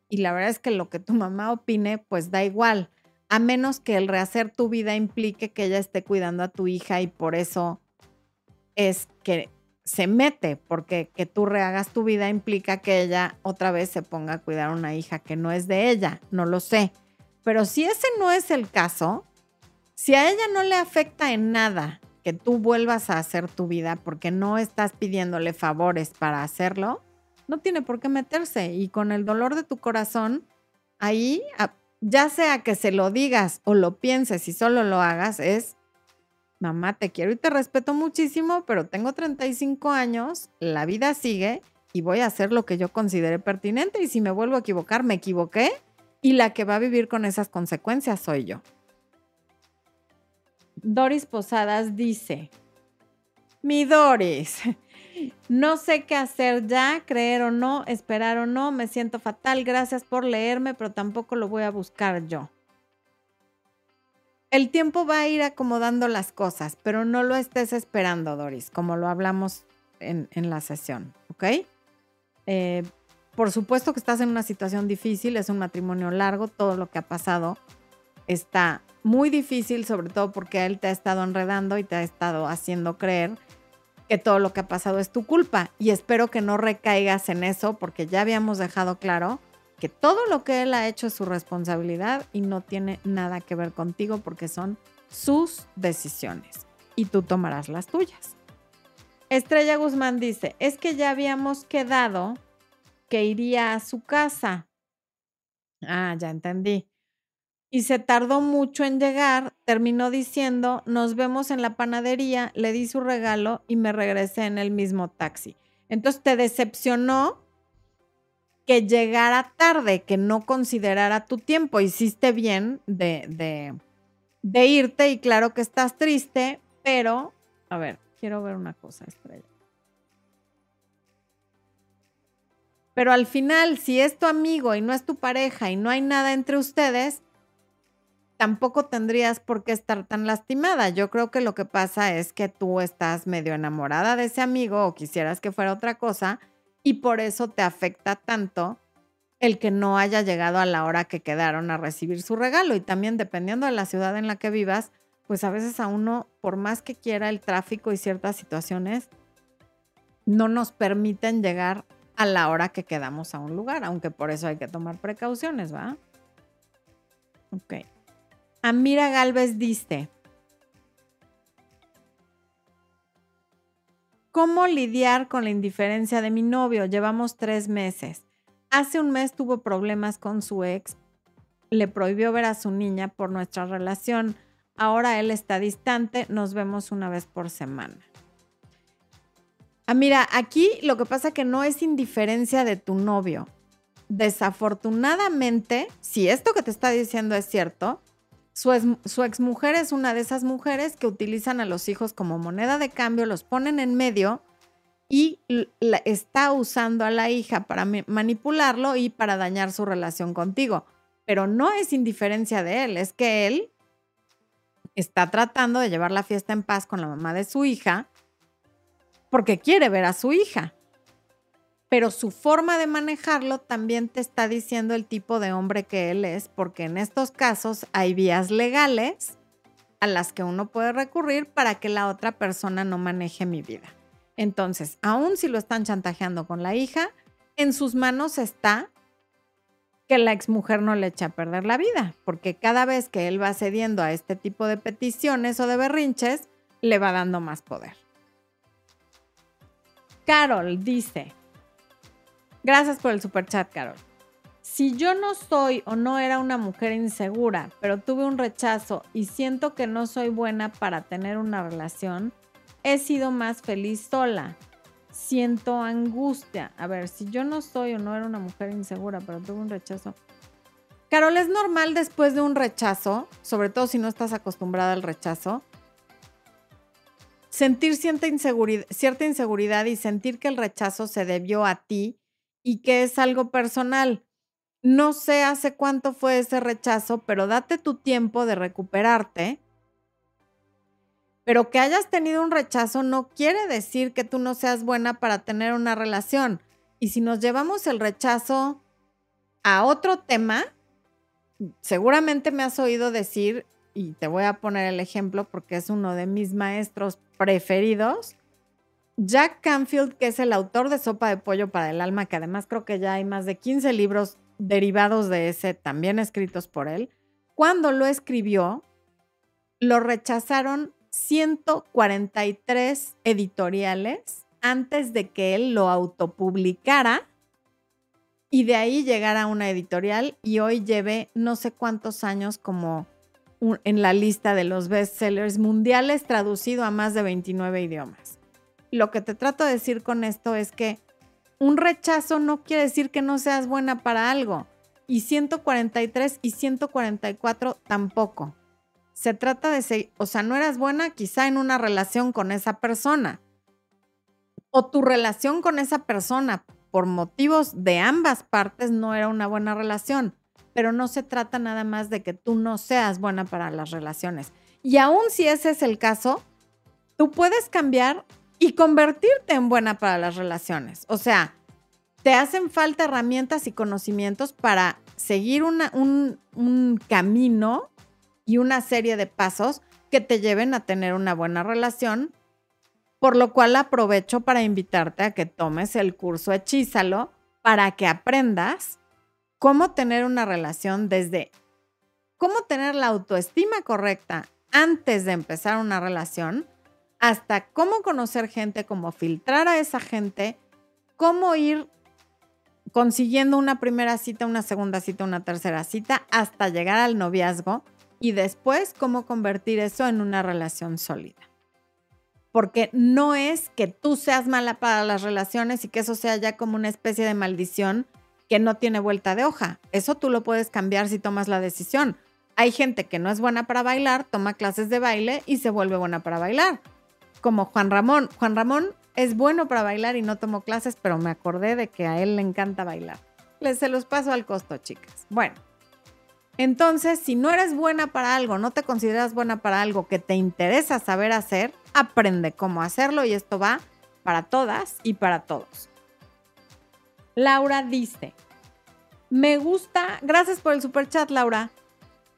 Y la verdad es que lo que tu mamá opine, pues da igual, a menos que el rehacer tu vida implique que ella esté cuidando a tu hija y por eso es que se mete, porque que tú rehagas tu vida implica que ella otra vez se ponga a cuidar a una hija que no es de ella, no lo sé. Pero si ese no es el caso, si a ella no le afecta en nada que tú vuelvas a hacer tu vida porque no estás pidiéndole favores para hacerlo, no tiene por qué meterse. Y con el dolor de tu corazón, ahí, ya sea que se lo digas o lo pienses y solo lo hagas, es mamá, te quiero y te respeto muchísimo, pero tengo 35 años, la vida sigue y voy a hacer lo que yo considere pertinente y si me vuelvo a equivocar, me equivoqué y la que va a vivir con esas consecuencias soy yo. Doris Posadas dice, Mi Doris. No sé qué hacer ya, creer o no, esperar o no, me siento fatal, gracias por leerme, pero tampoco lo voy a buscar yo. El tiempo va a ir acomodando las cosas, pero no lo estés esperando, Doris, como lo hablamos en, la sesión, ¿ok? Eh, por supuesto que estás en una situación difícil, es un matrimonio largo, todo lo que ha pasado está muy difícil, sobre todo porque él te ha estado enredando y te ha estado haciendo creer que todo lo que ha pasado es tu culpa. Y espero que no recaigas en eso porque ya habíamos dejado claro que todo lo que él ha hecho es su responsabilidad y no tiene nada que ver contigo porque son sus decisiones y tú tomarás las tuyas. Estrella Guzmán dice, es que ya habíamos quedado que iría a su casa. Ah, ya entendí y se tardó mucho en llegar, terminó diciendo, nos vemos en la panadería, le di su regalo y me regresé en el mismo taxi. Entonces te decepcionó que llegara tarde, que no considerara tu tiempo. Hiciste bien de, de, de irte y claro que estás triste, pero, a ver, quiero ver una cosa, Estrella. Pero al final, si es tu amigo y no es tu pareja y no hay nada entre ustedes, tampoco tendrías por qué estar tan lastimada. Yo creo que lo que pasa es que tú estás medio enamorada de ese amigo o quisieras que fuera otra cosa y por eso te afecta tanto el que no haya llegado a la hora que quedaron a recibir su regalo. Y también dependiendo de la ciudad en la que vivas, pues a veces a uno, por más que quiera el tráfico y ciertas situaciones, no nos permiten llegar a la hora que quedamos a un lugar, aunque por eso hay que tomar precauciones, ¿va? Ok. Amira Galvez dice, ¿cómo lidiar con la indiferencia de mi novio? Llevamos tres meses. Hace un mes tuvo problemas con su ex, le prohibió ver a su niña por nuestra relación. Ahora él está distante, nos vemos una vez por semana. Ah, mira, aquí lo que pasa que no es indiferencia de tu novio. Desafortunadamente, si esto que te está diciendo es cierto, su, exmujer es una de esas mujeres que utilizan a los hijos como moneda de cambio, los ponen en medio y está usando a la hija para manipularlo y para dañar su relación contigo. Pero no es indiferencia de él, es que él está tratando de llevar la fiesta en paz con la mamá de su hija porque quiere ver a su hija pero su forma de manejarlo también te está diciendo el tipo de hombre que él es, porque en estos casos hay vías legales a las que uno puede recurrir para que la otra persona no maneje mi vida. Entonces, aun si lo están chantajeando con la hija, en sus manos está que la exmujer no le eche a perder la vida, porque cada vez que él va cediendo a este tipo de peticiones o de berrinches, le va dando más poder. Carol dice, Gracias por el super chat, Carol. Si yo no soy o no era una mujer insegura, pero tuve un rechazo y siento que no soy buena para tener una relación, he sido más feliz sola. Siento angustia. A ver, si yo no soy o no era una mujer insegura, pero tuve un rechazo. Carol, es normal después de un rechazo, sobre todo si no estás acostumbrada al rechazo, sentir cierta inseguridad, cierta inseguridad y sentir que el rechazo se debió a ti y que es algo personal. No sé hace cuánto fue ese rechazo, pero date tu tiempo de recuperarte. Pero que hayas tenido un rechazo no quiere decir que tú no seas buena para tener una relación. Y si nos llevamos el rechazo a otro tema, seguramente me has oído decir, y te voy a poner el ejemplo porque es uno de mis maestros preferidos, Jack Canfield, que es el autor de Sopa de Pollo para el Alma, que además creo que ya hay más de 15 libros derivados de ese, también escritos por él, cuando lo escribió, lo rechazaron 143 editoriales antes de que él lo autopublicara y de ahí llegara a una editorial y hoy lleve no sé cuántos años como en la lista de los bestsellers mundiales traducido a más de 29 idiomas lo que te trato de decir con esto es que un rechazo no quiere decir que no seas buena para algo. Y 143 y 144 tampoco. Se trata de, ser, o sea, no eras buena quizá en una relación con esa persona, o tu relación con esa persona por motivos de ambas partes no era una buena relación, pero no se trata nada más de que tú no seas buena para las relaciones. Y aún si ese es el caso, tú puedes cambiar y convertirte en buena para las relaciones. O sea, te hacen falta herramientas y conocimientos para seguir un, un camino y una serie de pasos que te lleven a tener una buena relación, por lo cual aprovecho para invitarte a que tomes el curso Hechízalo para que aprendas cómo tener una relación desde cómo tener la autoestima correcta antes de empezar una relación, hasta cómo conocer gente, cómo filtrar a esa gente, cómo ir consiguiendo una primera cita, una segunda cita, una tercera cita, hasta llegar al noviazgo y después cómo convertir eso en una relación sólida. Porque no es que tú seas mala para las relaciones y que eso sea ya como una especie de maldición que no tiene vuelta de hoja. Eso tú lo puedes cambiar si tomas la decisión. Hay gente que no es buena para bailar, toma clases de baile y se vuelve buena para bailar. Como Juan Ramón. Juan Ramón es bueno para bailar y no tomó clases, pero me acordé de que a él le encanta bailar. Les se los paso al costo, chicas. Bueno, entonces, si no eres buena para algo, no te consideras buena para algo que te interesa saber hacer, aprende cómo hacerlo y esto va para todas y para todos. Laura dice, me gusta, gracias por el super chat, Laura.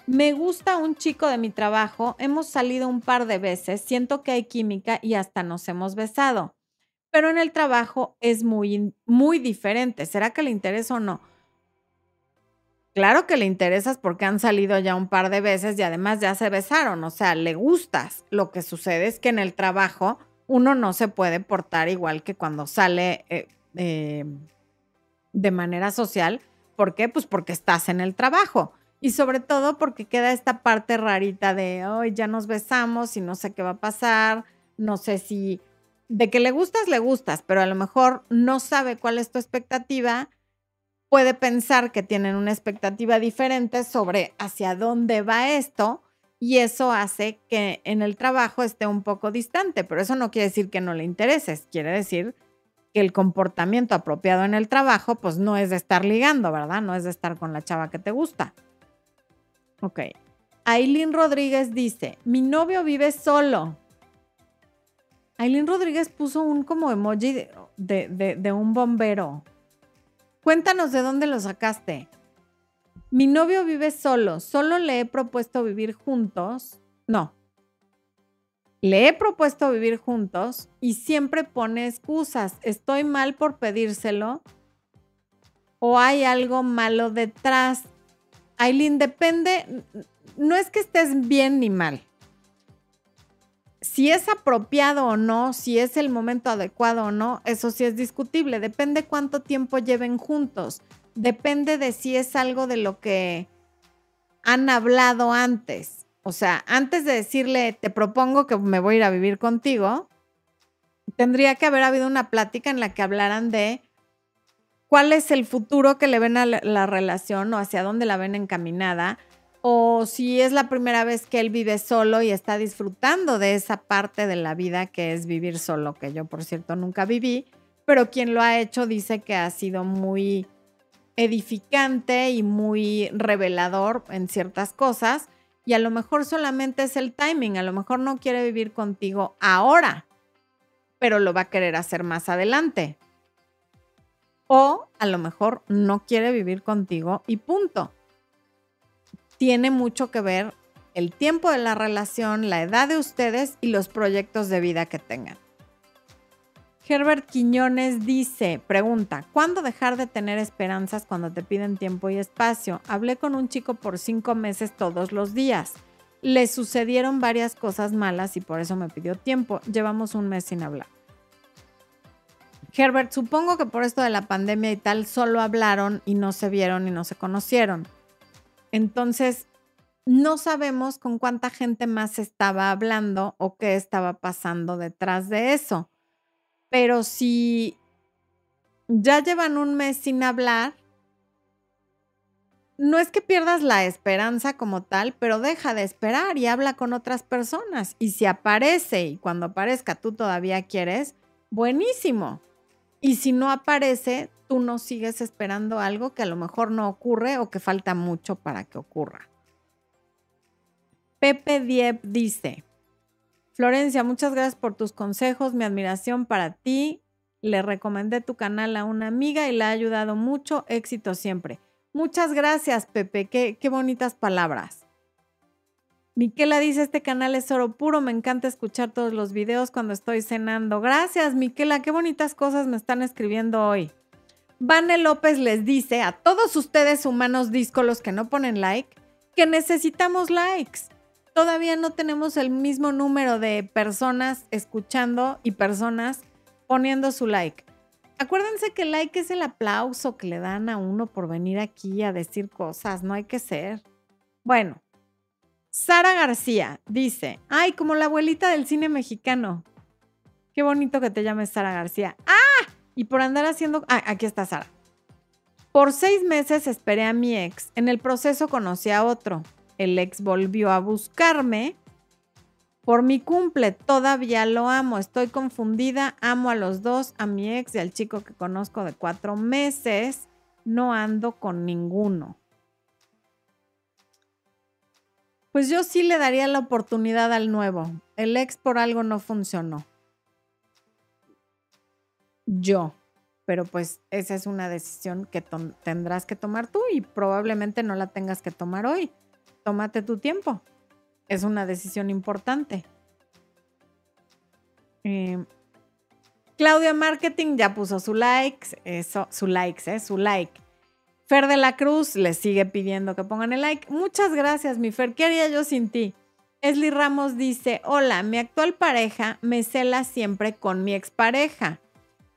Me gusta un chico de mi trabajo, hemos salido un par de veces, siento que hay química y hasta nos hemos besado, pero en el trabajo es muy, muy diferente. ¿Será que le interesa o no? Claro que le interesas porque han salido ya un par de veces y además ya se besaron, o sea, le gustas. Lo que sucede es que en el trabajo uno no se puede portar igual que cuando sale eh, eh, de manera social. ¿Por qué? Pues porque estás en el trabajo. Y sobre todo porque queda esta parte rarita de, hoy ya nos besamos y no sé qué va a pasar, no sé si de que le gustas, le gustas, pero a lo mejor no sabe cuál es tu expectativa puede pensar que tienen una expectativa diferente sobre hacia dónde va esto y eso hace que en el trabajo esté un poco distante, pero eso no quiere decir que no le intereses, quiere decir que el comportamiento apropiado en el trabajo pues no es de estar ligando, ¿verdad? No es de estar con la chava que te gusta. Ok. Aileen Rodríguez dice, mi novio vive solo. Aileen Rodríguez puso un como emoji de, de un bombero. Cuéntanos de dónde lo sacaste. Mi novio vive solo, solo le he propuesto vivir juntos. No. Le he propuesto vivir juntos y siempre pone excusas. Estoy mal por pedírselo o hay algo malo detrás. Aileen, depende, no es que estés bien ni mal si es apropiado o no, si es el momento adecuado o no, eso sí es discutible. Depende cuánto tiempo lleven juntos. Depende de si es algo de lo que han hablado antes. O sea, antes de decirle, te propongo que me voy a ir a vivir contigo, tendría que haber habido una plática en la que hablaran de cuál es el futuro que le ven a la relación o hacia dónde la ven encaminada o si es la primera vez que él vive solo y está disfrutando de esa parte de la vida que es vivir solo, que yo por cierto nunca viví, pero quien lo ha hecho dice que ha sido muy edificante y muy revelador en ciertas cosas y a lo mejor solamente es el timing, a lo mejor no quiere vivir contigo ahora, pero lo va a querer hacer más adelante. O a lo mejor no quiere vivir contigo y punto tiene mucho que ver el tiempo de la relación, la edad de ustedes y los proyectos de vida que tengan. Herbert Quiñones dice, pregunta, ¿cuándo dejar de tener esperanzas cuando te piden tiempo y espacio? Hablé con un chico por cinco meses todos los días. Le sucedieron varias cosas malas y por eso me pidió tiempo. Llevamos un mes sin hablar. Herbert, supongo que por esto de la pandemia y tal solo hablaron y no se vieron y no se conocieron. Entonces, no sabemos con cuánta gente más estaba hablando o qué estaba pasando detrás de eso. Pero si ya llevan un mes sin hablar, no es que pierdas la esperanza como tal, pero deja de esperar y habla con otras personas. Y si aparece y cuando aparezca tú todavía quieres, buenísimo. Y si no aparece, tú no sigues esperando algo que a lo mejor no ocurre o que falta mucho para que ocurra. Pepe Diep dice, Florencia, muchas gracias por tus consejos, mi admiración para ti. Le recomendé tu canal a una amiga y le ha ayudado mucho. Éxito siempre. Muchas gracias, Pepe. Qué, qué bonitas palabras. Miquela dice, este canal es oro puro, me encanta escuchar todos los videos cuando estoy cenando. Gracias, Miquela, qué bonitas cosas me están escribiendo hoy. Vane López les dice a todos ustedes humanos díscolos que no ponen like, que necesitamos likes. Todavía no tenemos el mismo número de personas escuchando y personas poniendo su like. Acuérdense que el like es el aplauso que le dan a uno por venir aquí a decir cosas, no hay que ser. Bueno, Sara García dice, ay, como la abuelita del cine mexicano. Qué bonito que te llames Sara García. ¡Ah! Y por andar haciendo... Ah, aquí está Sara. Por seis meses esperé a mi ex. En el proceso conocí a otro. El ex volvió a buscarme. Por mi cumple, todavía lo amo. Estoy confundida. Amo a los dos, a mi ex y al chico que conozco de cuatro meses. No ando con ninguno. Pues yo sí le daría la oportunidad al nuevo. El ex por algo no funcionó. Yo. Pero pues esa es una decisión que tendrás que tomar tú y probablemente no la tengas que tomar hoy. Tómate tu tiempo. Es una decisión importante. Eh, Claudia Marketing ya puso su like, eso, su likes, ¿eh? su like. Fer de la Cruz les sigue pidiendo que pongan el like. Muchas gracias, mi Fer. ¿Qué haría yo sin ti? Esli Ramos dice, hola, mi actual pareja me cela siempre con mi expareja.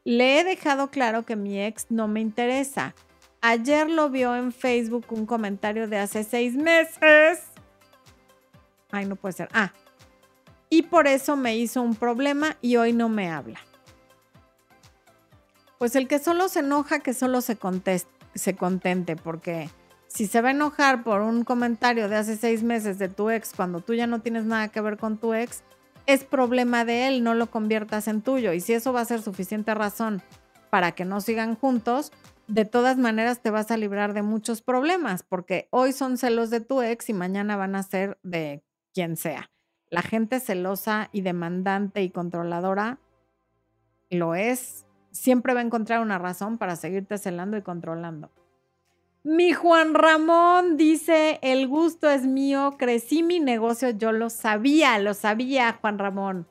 Le he dejado claro que mi ex no me interesa. Ayer lo vio en Facebook un comentario de hace seis meses. Ay, no puede ser. Ah. Y por eso me hizo un problema y hoy no me habla. Pues el que solo se enoja, que solo se conteste se contente, porque si se va a enojar por un comentario de hace seis meses de tu ex cuando tú ya no tienes nada que ver con tu ex, es problema de él, no lo conviertas en tuyo. Y si eso va a ser suficiente razón para que no sigan juntos, de todas maneras te vas a librar de muchos problemas, porque hoy son celos de tu ex y mañana van a ser de quien sea. La gente celosa y demandante y controladora lo es siempre va a encontrar una razón para seguirte celando y controlando. Mi Juan Ramón dice, el gusto es mío, crecí mi negocio, yo lo sabía, lo sabía, Juan Ramón.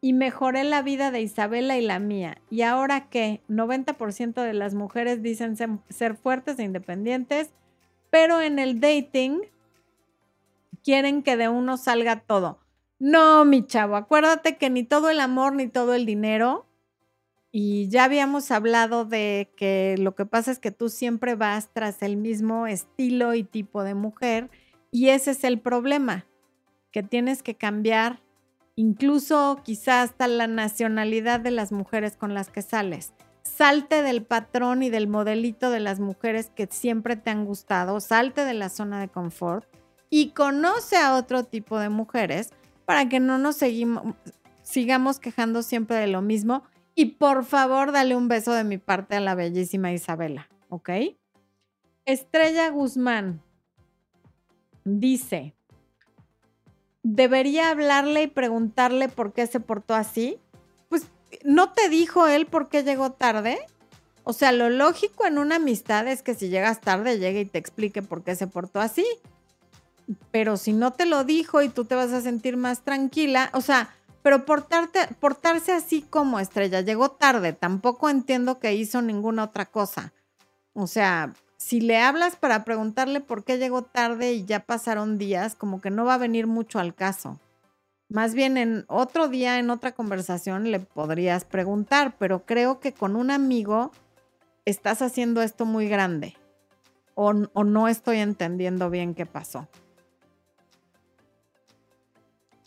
Y mejoré la vida de Isabela y la mía. ¿Y ahora qué? 90% de las mujeres dicen ser fuertes e independientes, pero en el dating quieren que de uno salga todo. No, mi chavo, acuérdate que ni todo el amor ni todo el dinero y ya habíamos hablado de que lo que pasa es que tú siempre vas tras el mismo estilo y tipo de mujer y ese es el problema, que tienes que cambiar incluso quizás hasta la nacionalidad de las mujeres con las que sales. Salte del patrón y del modelito de las mujeres que siempre te han gustado, salte de la zona de confort y conoce a otro tipo de mujeres para que no nos seguimos, sigamos quejando siempre de lo mismo y por favor, dale un beso de mi parte a la bellísima Isabela, ¿ok? Estrella Guzmán dice, ¿debería hablarle y preguntarle por qué se portó así? Pues, ¿no te dijo él por qué llegó tarde? O sea, lo lógico en una amistad es que si llegas tarde, llegue y te explique por qué se portó así. Pero si no te lo dijo y tú te vas a sentir más tranquila, o sea, pero portarse así como estrella, llegó tarde, tampoco entiendo que hizo ninguna otra cosa. O sea, si le hablas para preguntarle por qué llegó tarde y ya pasaron días, como que no va a venir mucho al caso. Más bien en otro día, en otra conversación, le podrías preguntar, pero creo que con un amigo estás haciendo esto muy grande o, o no estoy entendiendo bien qué pasó.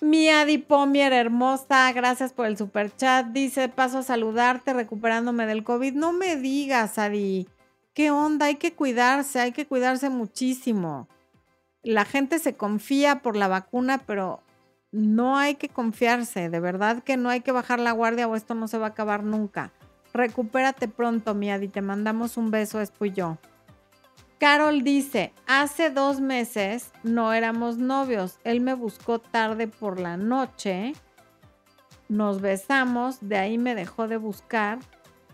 Mi Adi Pomier, hermosa, gracias por el super chat. Dice, paso a saludarte recuperándome del COVID. No me digas, Adi. ¿Qué onda? Hay que cuidarse, hay que cuidarse muchísimo. La gente se confía por la vacuna, pero no hay que confiarse, de verdad que no hay que bajar la guardia o esto no se va a acabar nunca. Recupérate pronto, Miadi, te mandamos un beso, es yo. Carol dice, hace dos meses no éramos novios, él me buscó tarde por la noche, nos besamos, de ahí me dejó de buscar,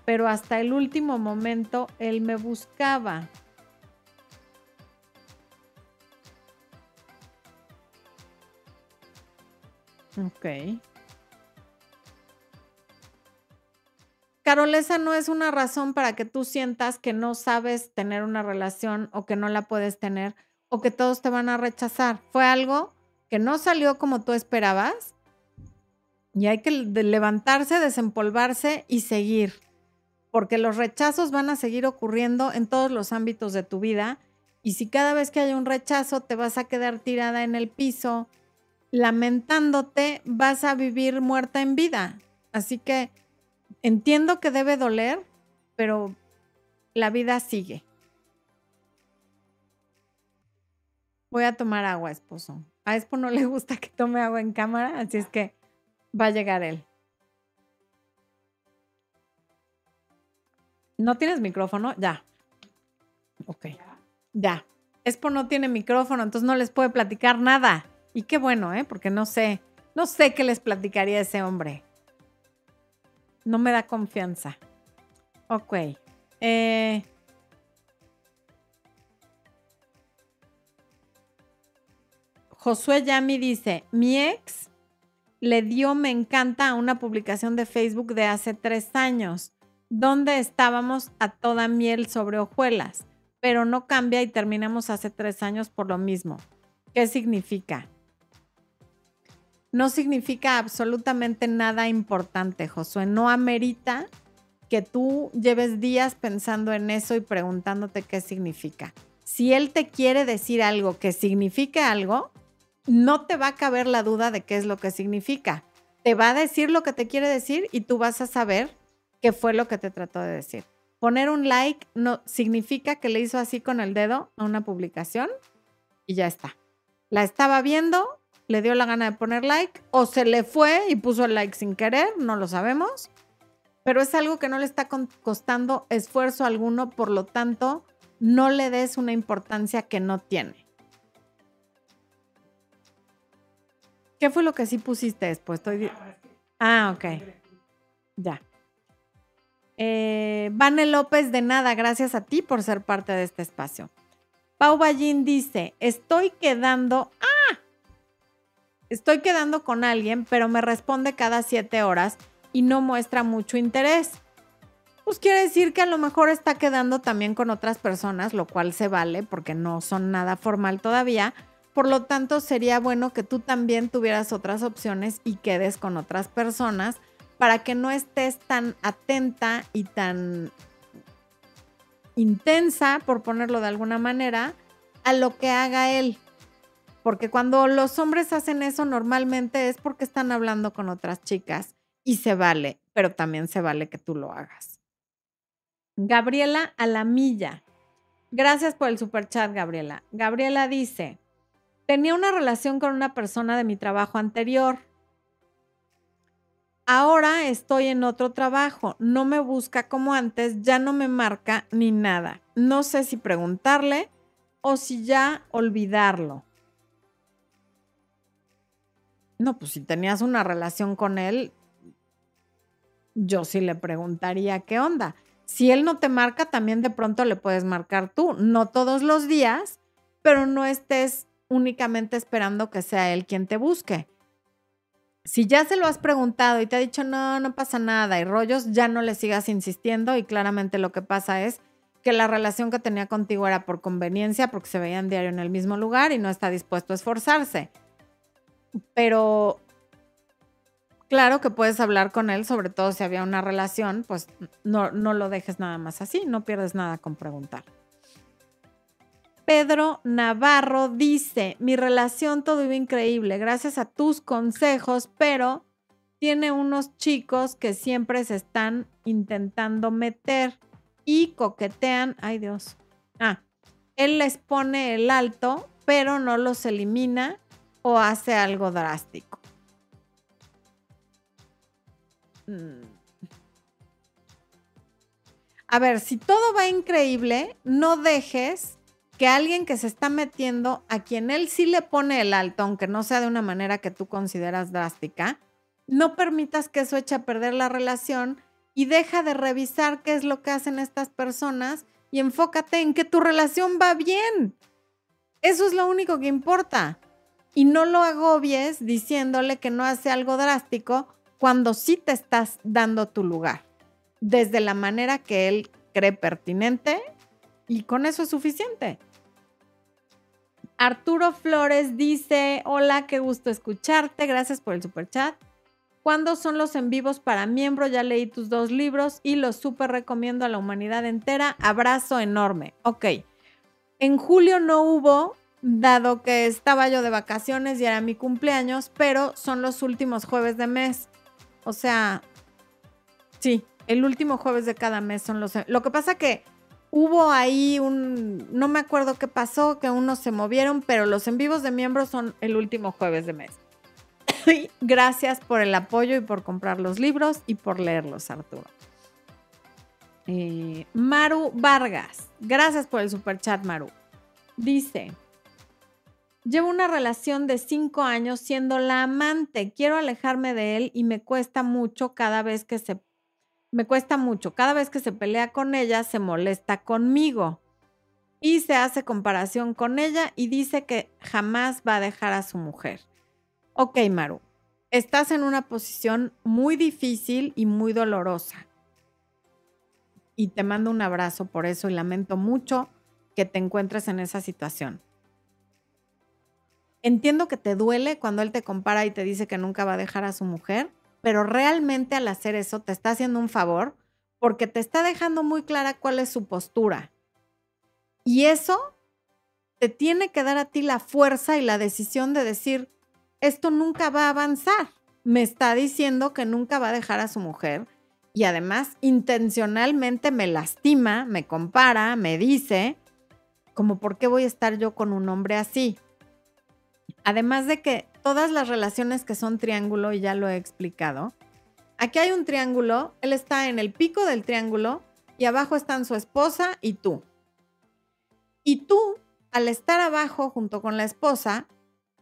pero hasta el último momento él me buscaba. Ok. Carol, esa no es una razón para que tú sientas que no sabes tener una relación o que no la puedes tener o que todos te van a rechazar. Fue algo que no salió como tú esperabas y hay que levantarse, desempolvarse y seguir, porque los rechazos van a seguir ocurriendo en todos los ámbitos de tu vida y si cada vez que hay un rechazo te vas a quedar tirada en el piso lamentándote, vas a vivir muerta en vida. Así que entiendo que debe doler, pero la vida sigue. Voy a tomar agua, esposo. A Espo no le gusta que tome agua en cámara, así es que va a llegar él. ¿No tienes micrófono? Ya. Ok. Ya. Espo no tiene micrófono, entonces no les puede platicar nada. Y qué bueno, ¿eh? Porque no sé, no sé qué les platicaría ese hombre. No me da confianza. Ok. Eh, Josué Yami dice, mi ex le dio me encanta a una publicación de Facebook de hace tres años, donde estábamos a toda miel sobre hojuelas, pero no cambia y terminamos hace tres años por lo mismo. ¿Qué significa? No significa absolutamente nada importante, Josué. No amerita que tú lleves días pensando en eso y preguntándote qué significa. Si él te quiere decir algo que signifique algo, no te va a caber la duda de qué es lo que significa. Te va a decir lo que te quiere decir y tú vas a saber qué fue lo que te trató de decir. Poner un like no significa que le hizo así con el dedo a una publicación y ya está. La estaba viendo, le dio la gana de poner like o se le fue y puso el like sin querer, no lo sabemos. Pero es algo que no le está costando esfuerzo alguno, por lo tanto, no le des una importancia que no tiene. ¿Qué fue lo que sí pusiste después? Estoy... Ah, ok. Ya. Eh, Vane López, de nada, gracias a ti por ser parte de este espacio. Pau Ballín dice, estoy quedando... ¡Ah! Estoy quedando con alguien, pero me responde cada siete horas y no muestra mucho interés. Pues quiere decir que a lo mejor está quedando también con otras personas, lo cual se vale porque no son nada formal todavía. Por lo tanto, sería bueno que tú también tuvieras otras opciones y quedes con otras personas para que no estés tan atenta y tan intensa, por ponerlo de alguna manera, a lo que haga él. Porque cuando los hombres hacen eso normalmente es porque están hablando con otras chicas y se vale, pero también se vale que tú lo hagas. Gabriela Alamilla. Gracias por el super chat, Gabriela. Gabriela dice, tenía una relación con una persona de mi trabajo anterior. Ahora estoy en otro trabajo, no me busca como antes, ya no me marca ni nada. No sé si preguntarle o si ya olvidarlo. No, pues si tenías una relación con él, yo sí le preguntaría qué onda. Si él no te marca, también de pronto le puedes marcar tú. No todos los días, pero no estés únicamente esperando que sea él quien te busque. Si ya se lo has preguntado y te ha dicho no, no pasa nada y rollos, ya no le sigas insistiendo y claramente lo que pasa es que la relación que tenía contigo era por conveniencia porque se veían diario en el mismo lugar y no está dispuesto a esforzarse pero claro que puedes hablar con él, sobre todo si había una relación, pues no, no lo dejes nada más así, no pierdes nada con preguntar. Pedro Navarro dice, mi relación todo iba increíble, gracias a tus consejos, pero tiene unos chicos que siempre se están intentando meter y coquetean, ay Dios, ah, él les pone el alto, pero no los elimina o hace algo drástico. mm. A ver, si todo va increíble, no dejes que alguien que se está metiendo, a quien él sí le pone el alto, aunque no sea de una manera que tú consideras drástica, no permitas que eso eche a perder la relación y deja de revisar qué es lo que hacen estas personas y enfócate en que tu relación va bien. Eso es lo único que importa. Y no lo agobies diciéndole que no hace algo drástico cuando sí te estás dando tu lugar, desde la manera que él cree pertinente y con eso es suficiente. Arturo Flores dice, hola, qué gusto escucharte, gracias por el super chat. ¿Cuándo son los en vivos para miembro? Ya leí tus dos libros y los súper recomiendo a la humanidad entera. Abrazo enorme. Ok. En julio no hubo, dado que estaba yo de vacaciones y era mi cumpleaños, pero son los últimos jueves de mes. O sea, sí, el último jueves de cada mes son los... Lo que pasa que hubo ahí un... No me acuerdo qué pasó, que unos se movieron, pero los en vivos de miembros son el último jueves de mes. *coughs* Gracias por el apoyo y por comprar los libros y por leerlos, Arturo. Eh, Maru Vargas, gracias por el super chat, Maru. Dice, llevo una relación de cinco años siendo la amante. Quiero alejarme de él y me cuesta mucho cada vez que se... Me cuesta mucho. Cada vez que se pelea con ella, se molesta conmigo. Y se hace comparación con ella y dice que jamás va a dejar a su mujer. Ok, Maru, estás en una posición muy difícil y muy dolorosa. Y te mando un abrazo por eso y lamento mucho que te encuentres en esa situación. Entiendo que te duele cuando él te compara y te dice que nunca va a dejar a su mujer, pero realmente al hacer eso te está haciendo un favor porque te está dejando muy clara cuál es su postura. Y eso te tiene que dar a ti la fuerza y la decisión de decir, esto nunca va a avanzar. Me está diciendo que nunca va a dejar a su mujer y además intencionalmente me lastima, me compara, me dice, como por qué voy a estar yo con un hombre así. Además de que todas las relaciones que son triángulo, y ya lo he explicado, aquí hay un triángulo, él está en el pico del triángulo y abajo están su esposa y tú. Y tú, al estar abajo junto con la esposa,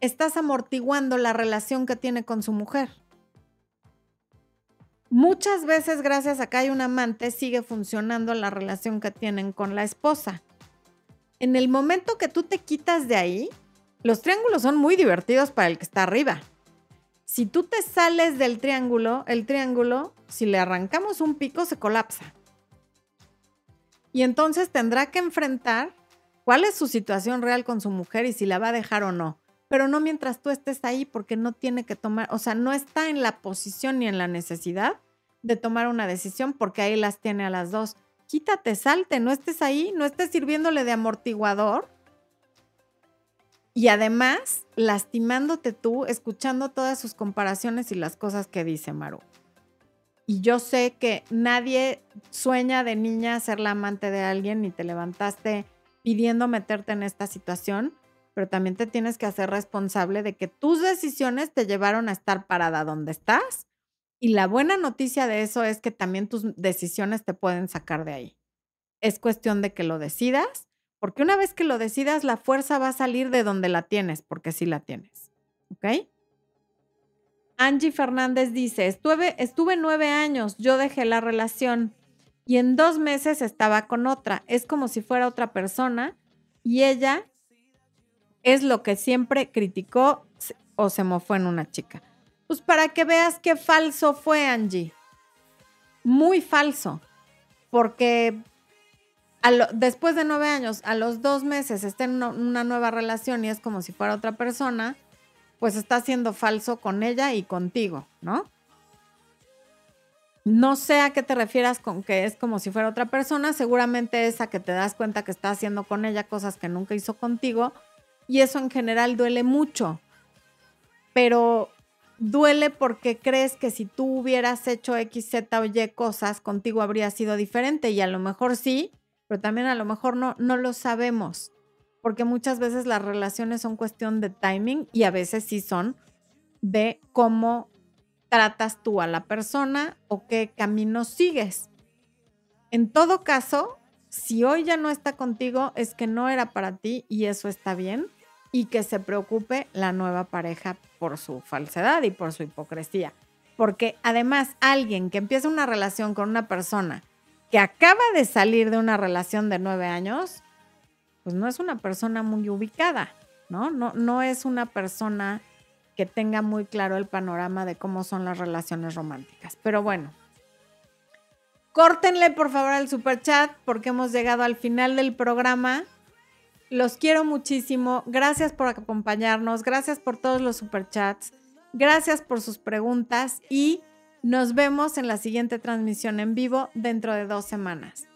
estás amortiguando la relación que tiene con su mujer. Muchas veces, gracias a que hay un amante, sigue funcionando la relación que tienen con la esposa. En el momento que tú te quitas de ahí, los triángulos son muy divertidos para el que está arriba. Si tú te sales del triángulo, el triángulo, si le arrancamos un pico, se colapsa. Y entonces tendrá que enfrentar cuál es su situación real con su mujer y si la va a dejar o no pero no mientras tú estés ahí porque no tiene que tomar, o sea, no está en la posición ni en la necesidad de tomar una decisión porque ahí las tiene a las dos. Quítate, salte, no estés ahí, no estés sirviéndole de amortiguador. Y además, lastimándote tú, escuchando todas sus comparaciones y las cosas que dice Maru. Y yo sé que nadie sueña de niña ser la amante de alguien ni te levantaste pidiendo meterte en esta situación pero también te tienes que hacer responsable de que tus decisiones te llevaron a estar parada donde estás. Y la buena noticia de eso es que también tus decisiones te pueden sacar de ahí. Es cuestión de que lo decidas, porque una vez que lo decidas, la fuerza va a salir de donde la tienes, porque sí la tienes. ¿Ok? Angie Fernández dice, estuve, estuve nueve años, yo dejé la relación y en dos meses estaba con otra. Es como si fuera otra persona y ella es lo que siempre criticó o se mofó en una chica. Pues para que veas qué falso fue Angie. Muy falso. Porque después de nueve años, a los dos meses está en una nueva relación y es como si fuera otra persona, pues está siendo falso con ella y contigo, ¿no? No sé a qué te refieras con que es como si fuera otra persona, seguramente es a que te das cuenta que está haciendo con ella cosas que nunca hizo contigo y eso en general duele mucho. Pero duele porque crees que si tú hubieras hecho X, Z o Y cosas, contigo habría sido diferente y a lo mejor sí, pero también a lo mejor no, no lo sabemos. Porque muchas veces las relaciones son cuestión de timing y a veces sí son de cómo tratas tú a la persona o qué camino sigues. En todo caso, si hoy ya no está contigo, es que no era para ti y eso está bien y que se preocupe la nueva pareja por su falsedad y por su hipocresía. Porque además alguien que empieza una relación con una persona que acaba de salir de una relación de nueve años, pues no es una persona muy ubicada, ¿no? No, no es una persona que tenga muy claro el panorama de cómo son las relaciones románticas. Pero bueno, córtenle por favor al super chat porque hemos llegado al final del programa. Los quiero muchísimo. Gracias por acompañarnos. Gracias por todos los superchats. Gracias por sus preguntas y nos vemos en la siguiente transmisión en vivo dentro de dos semanas.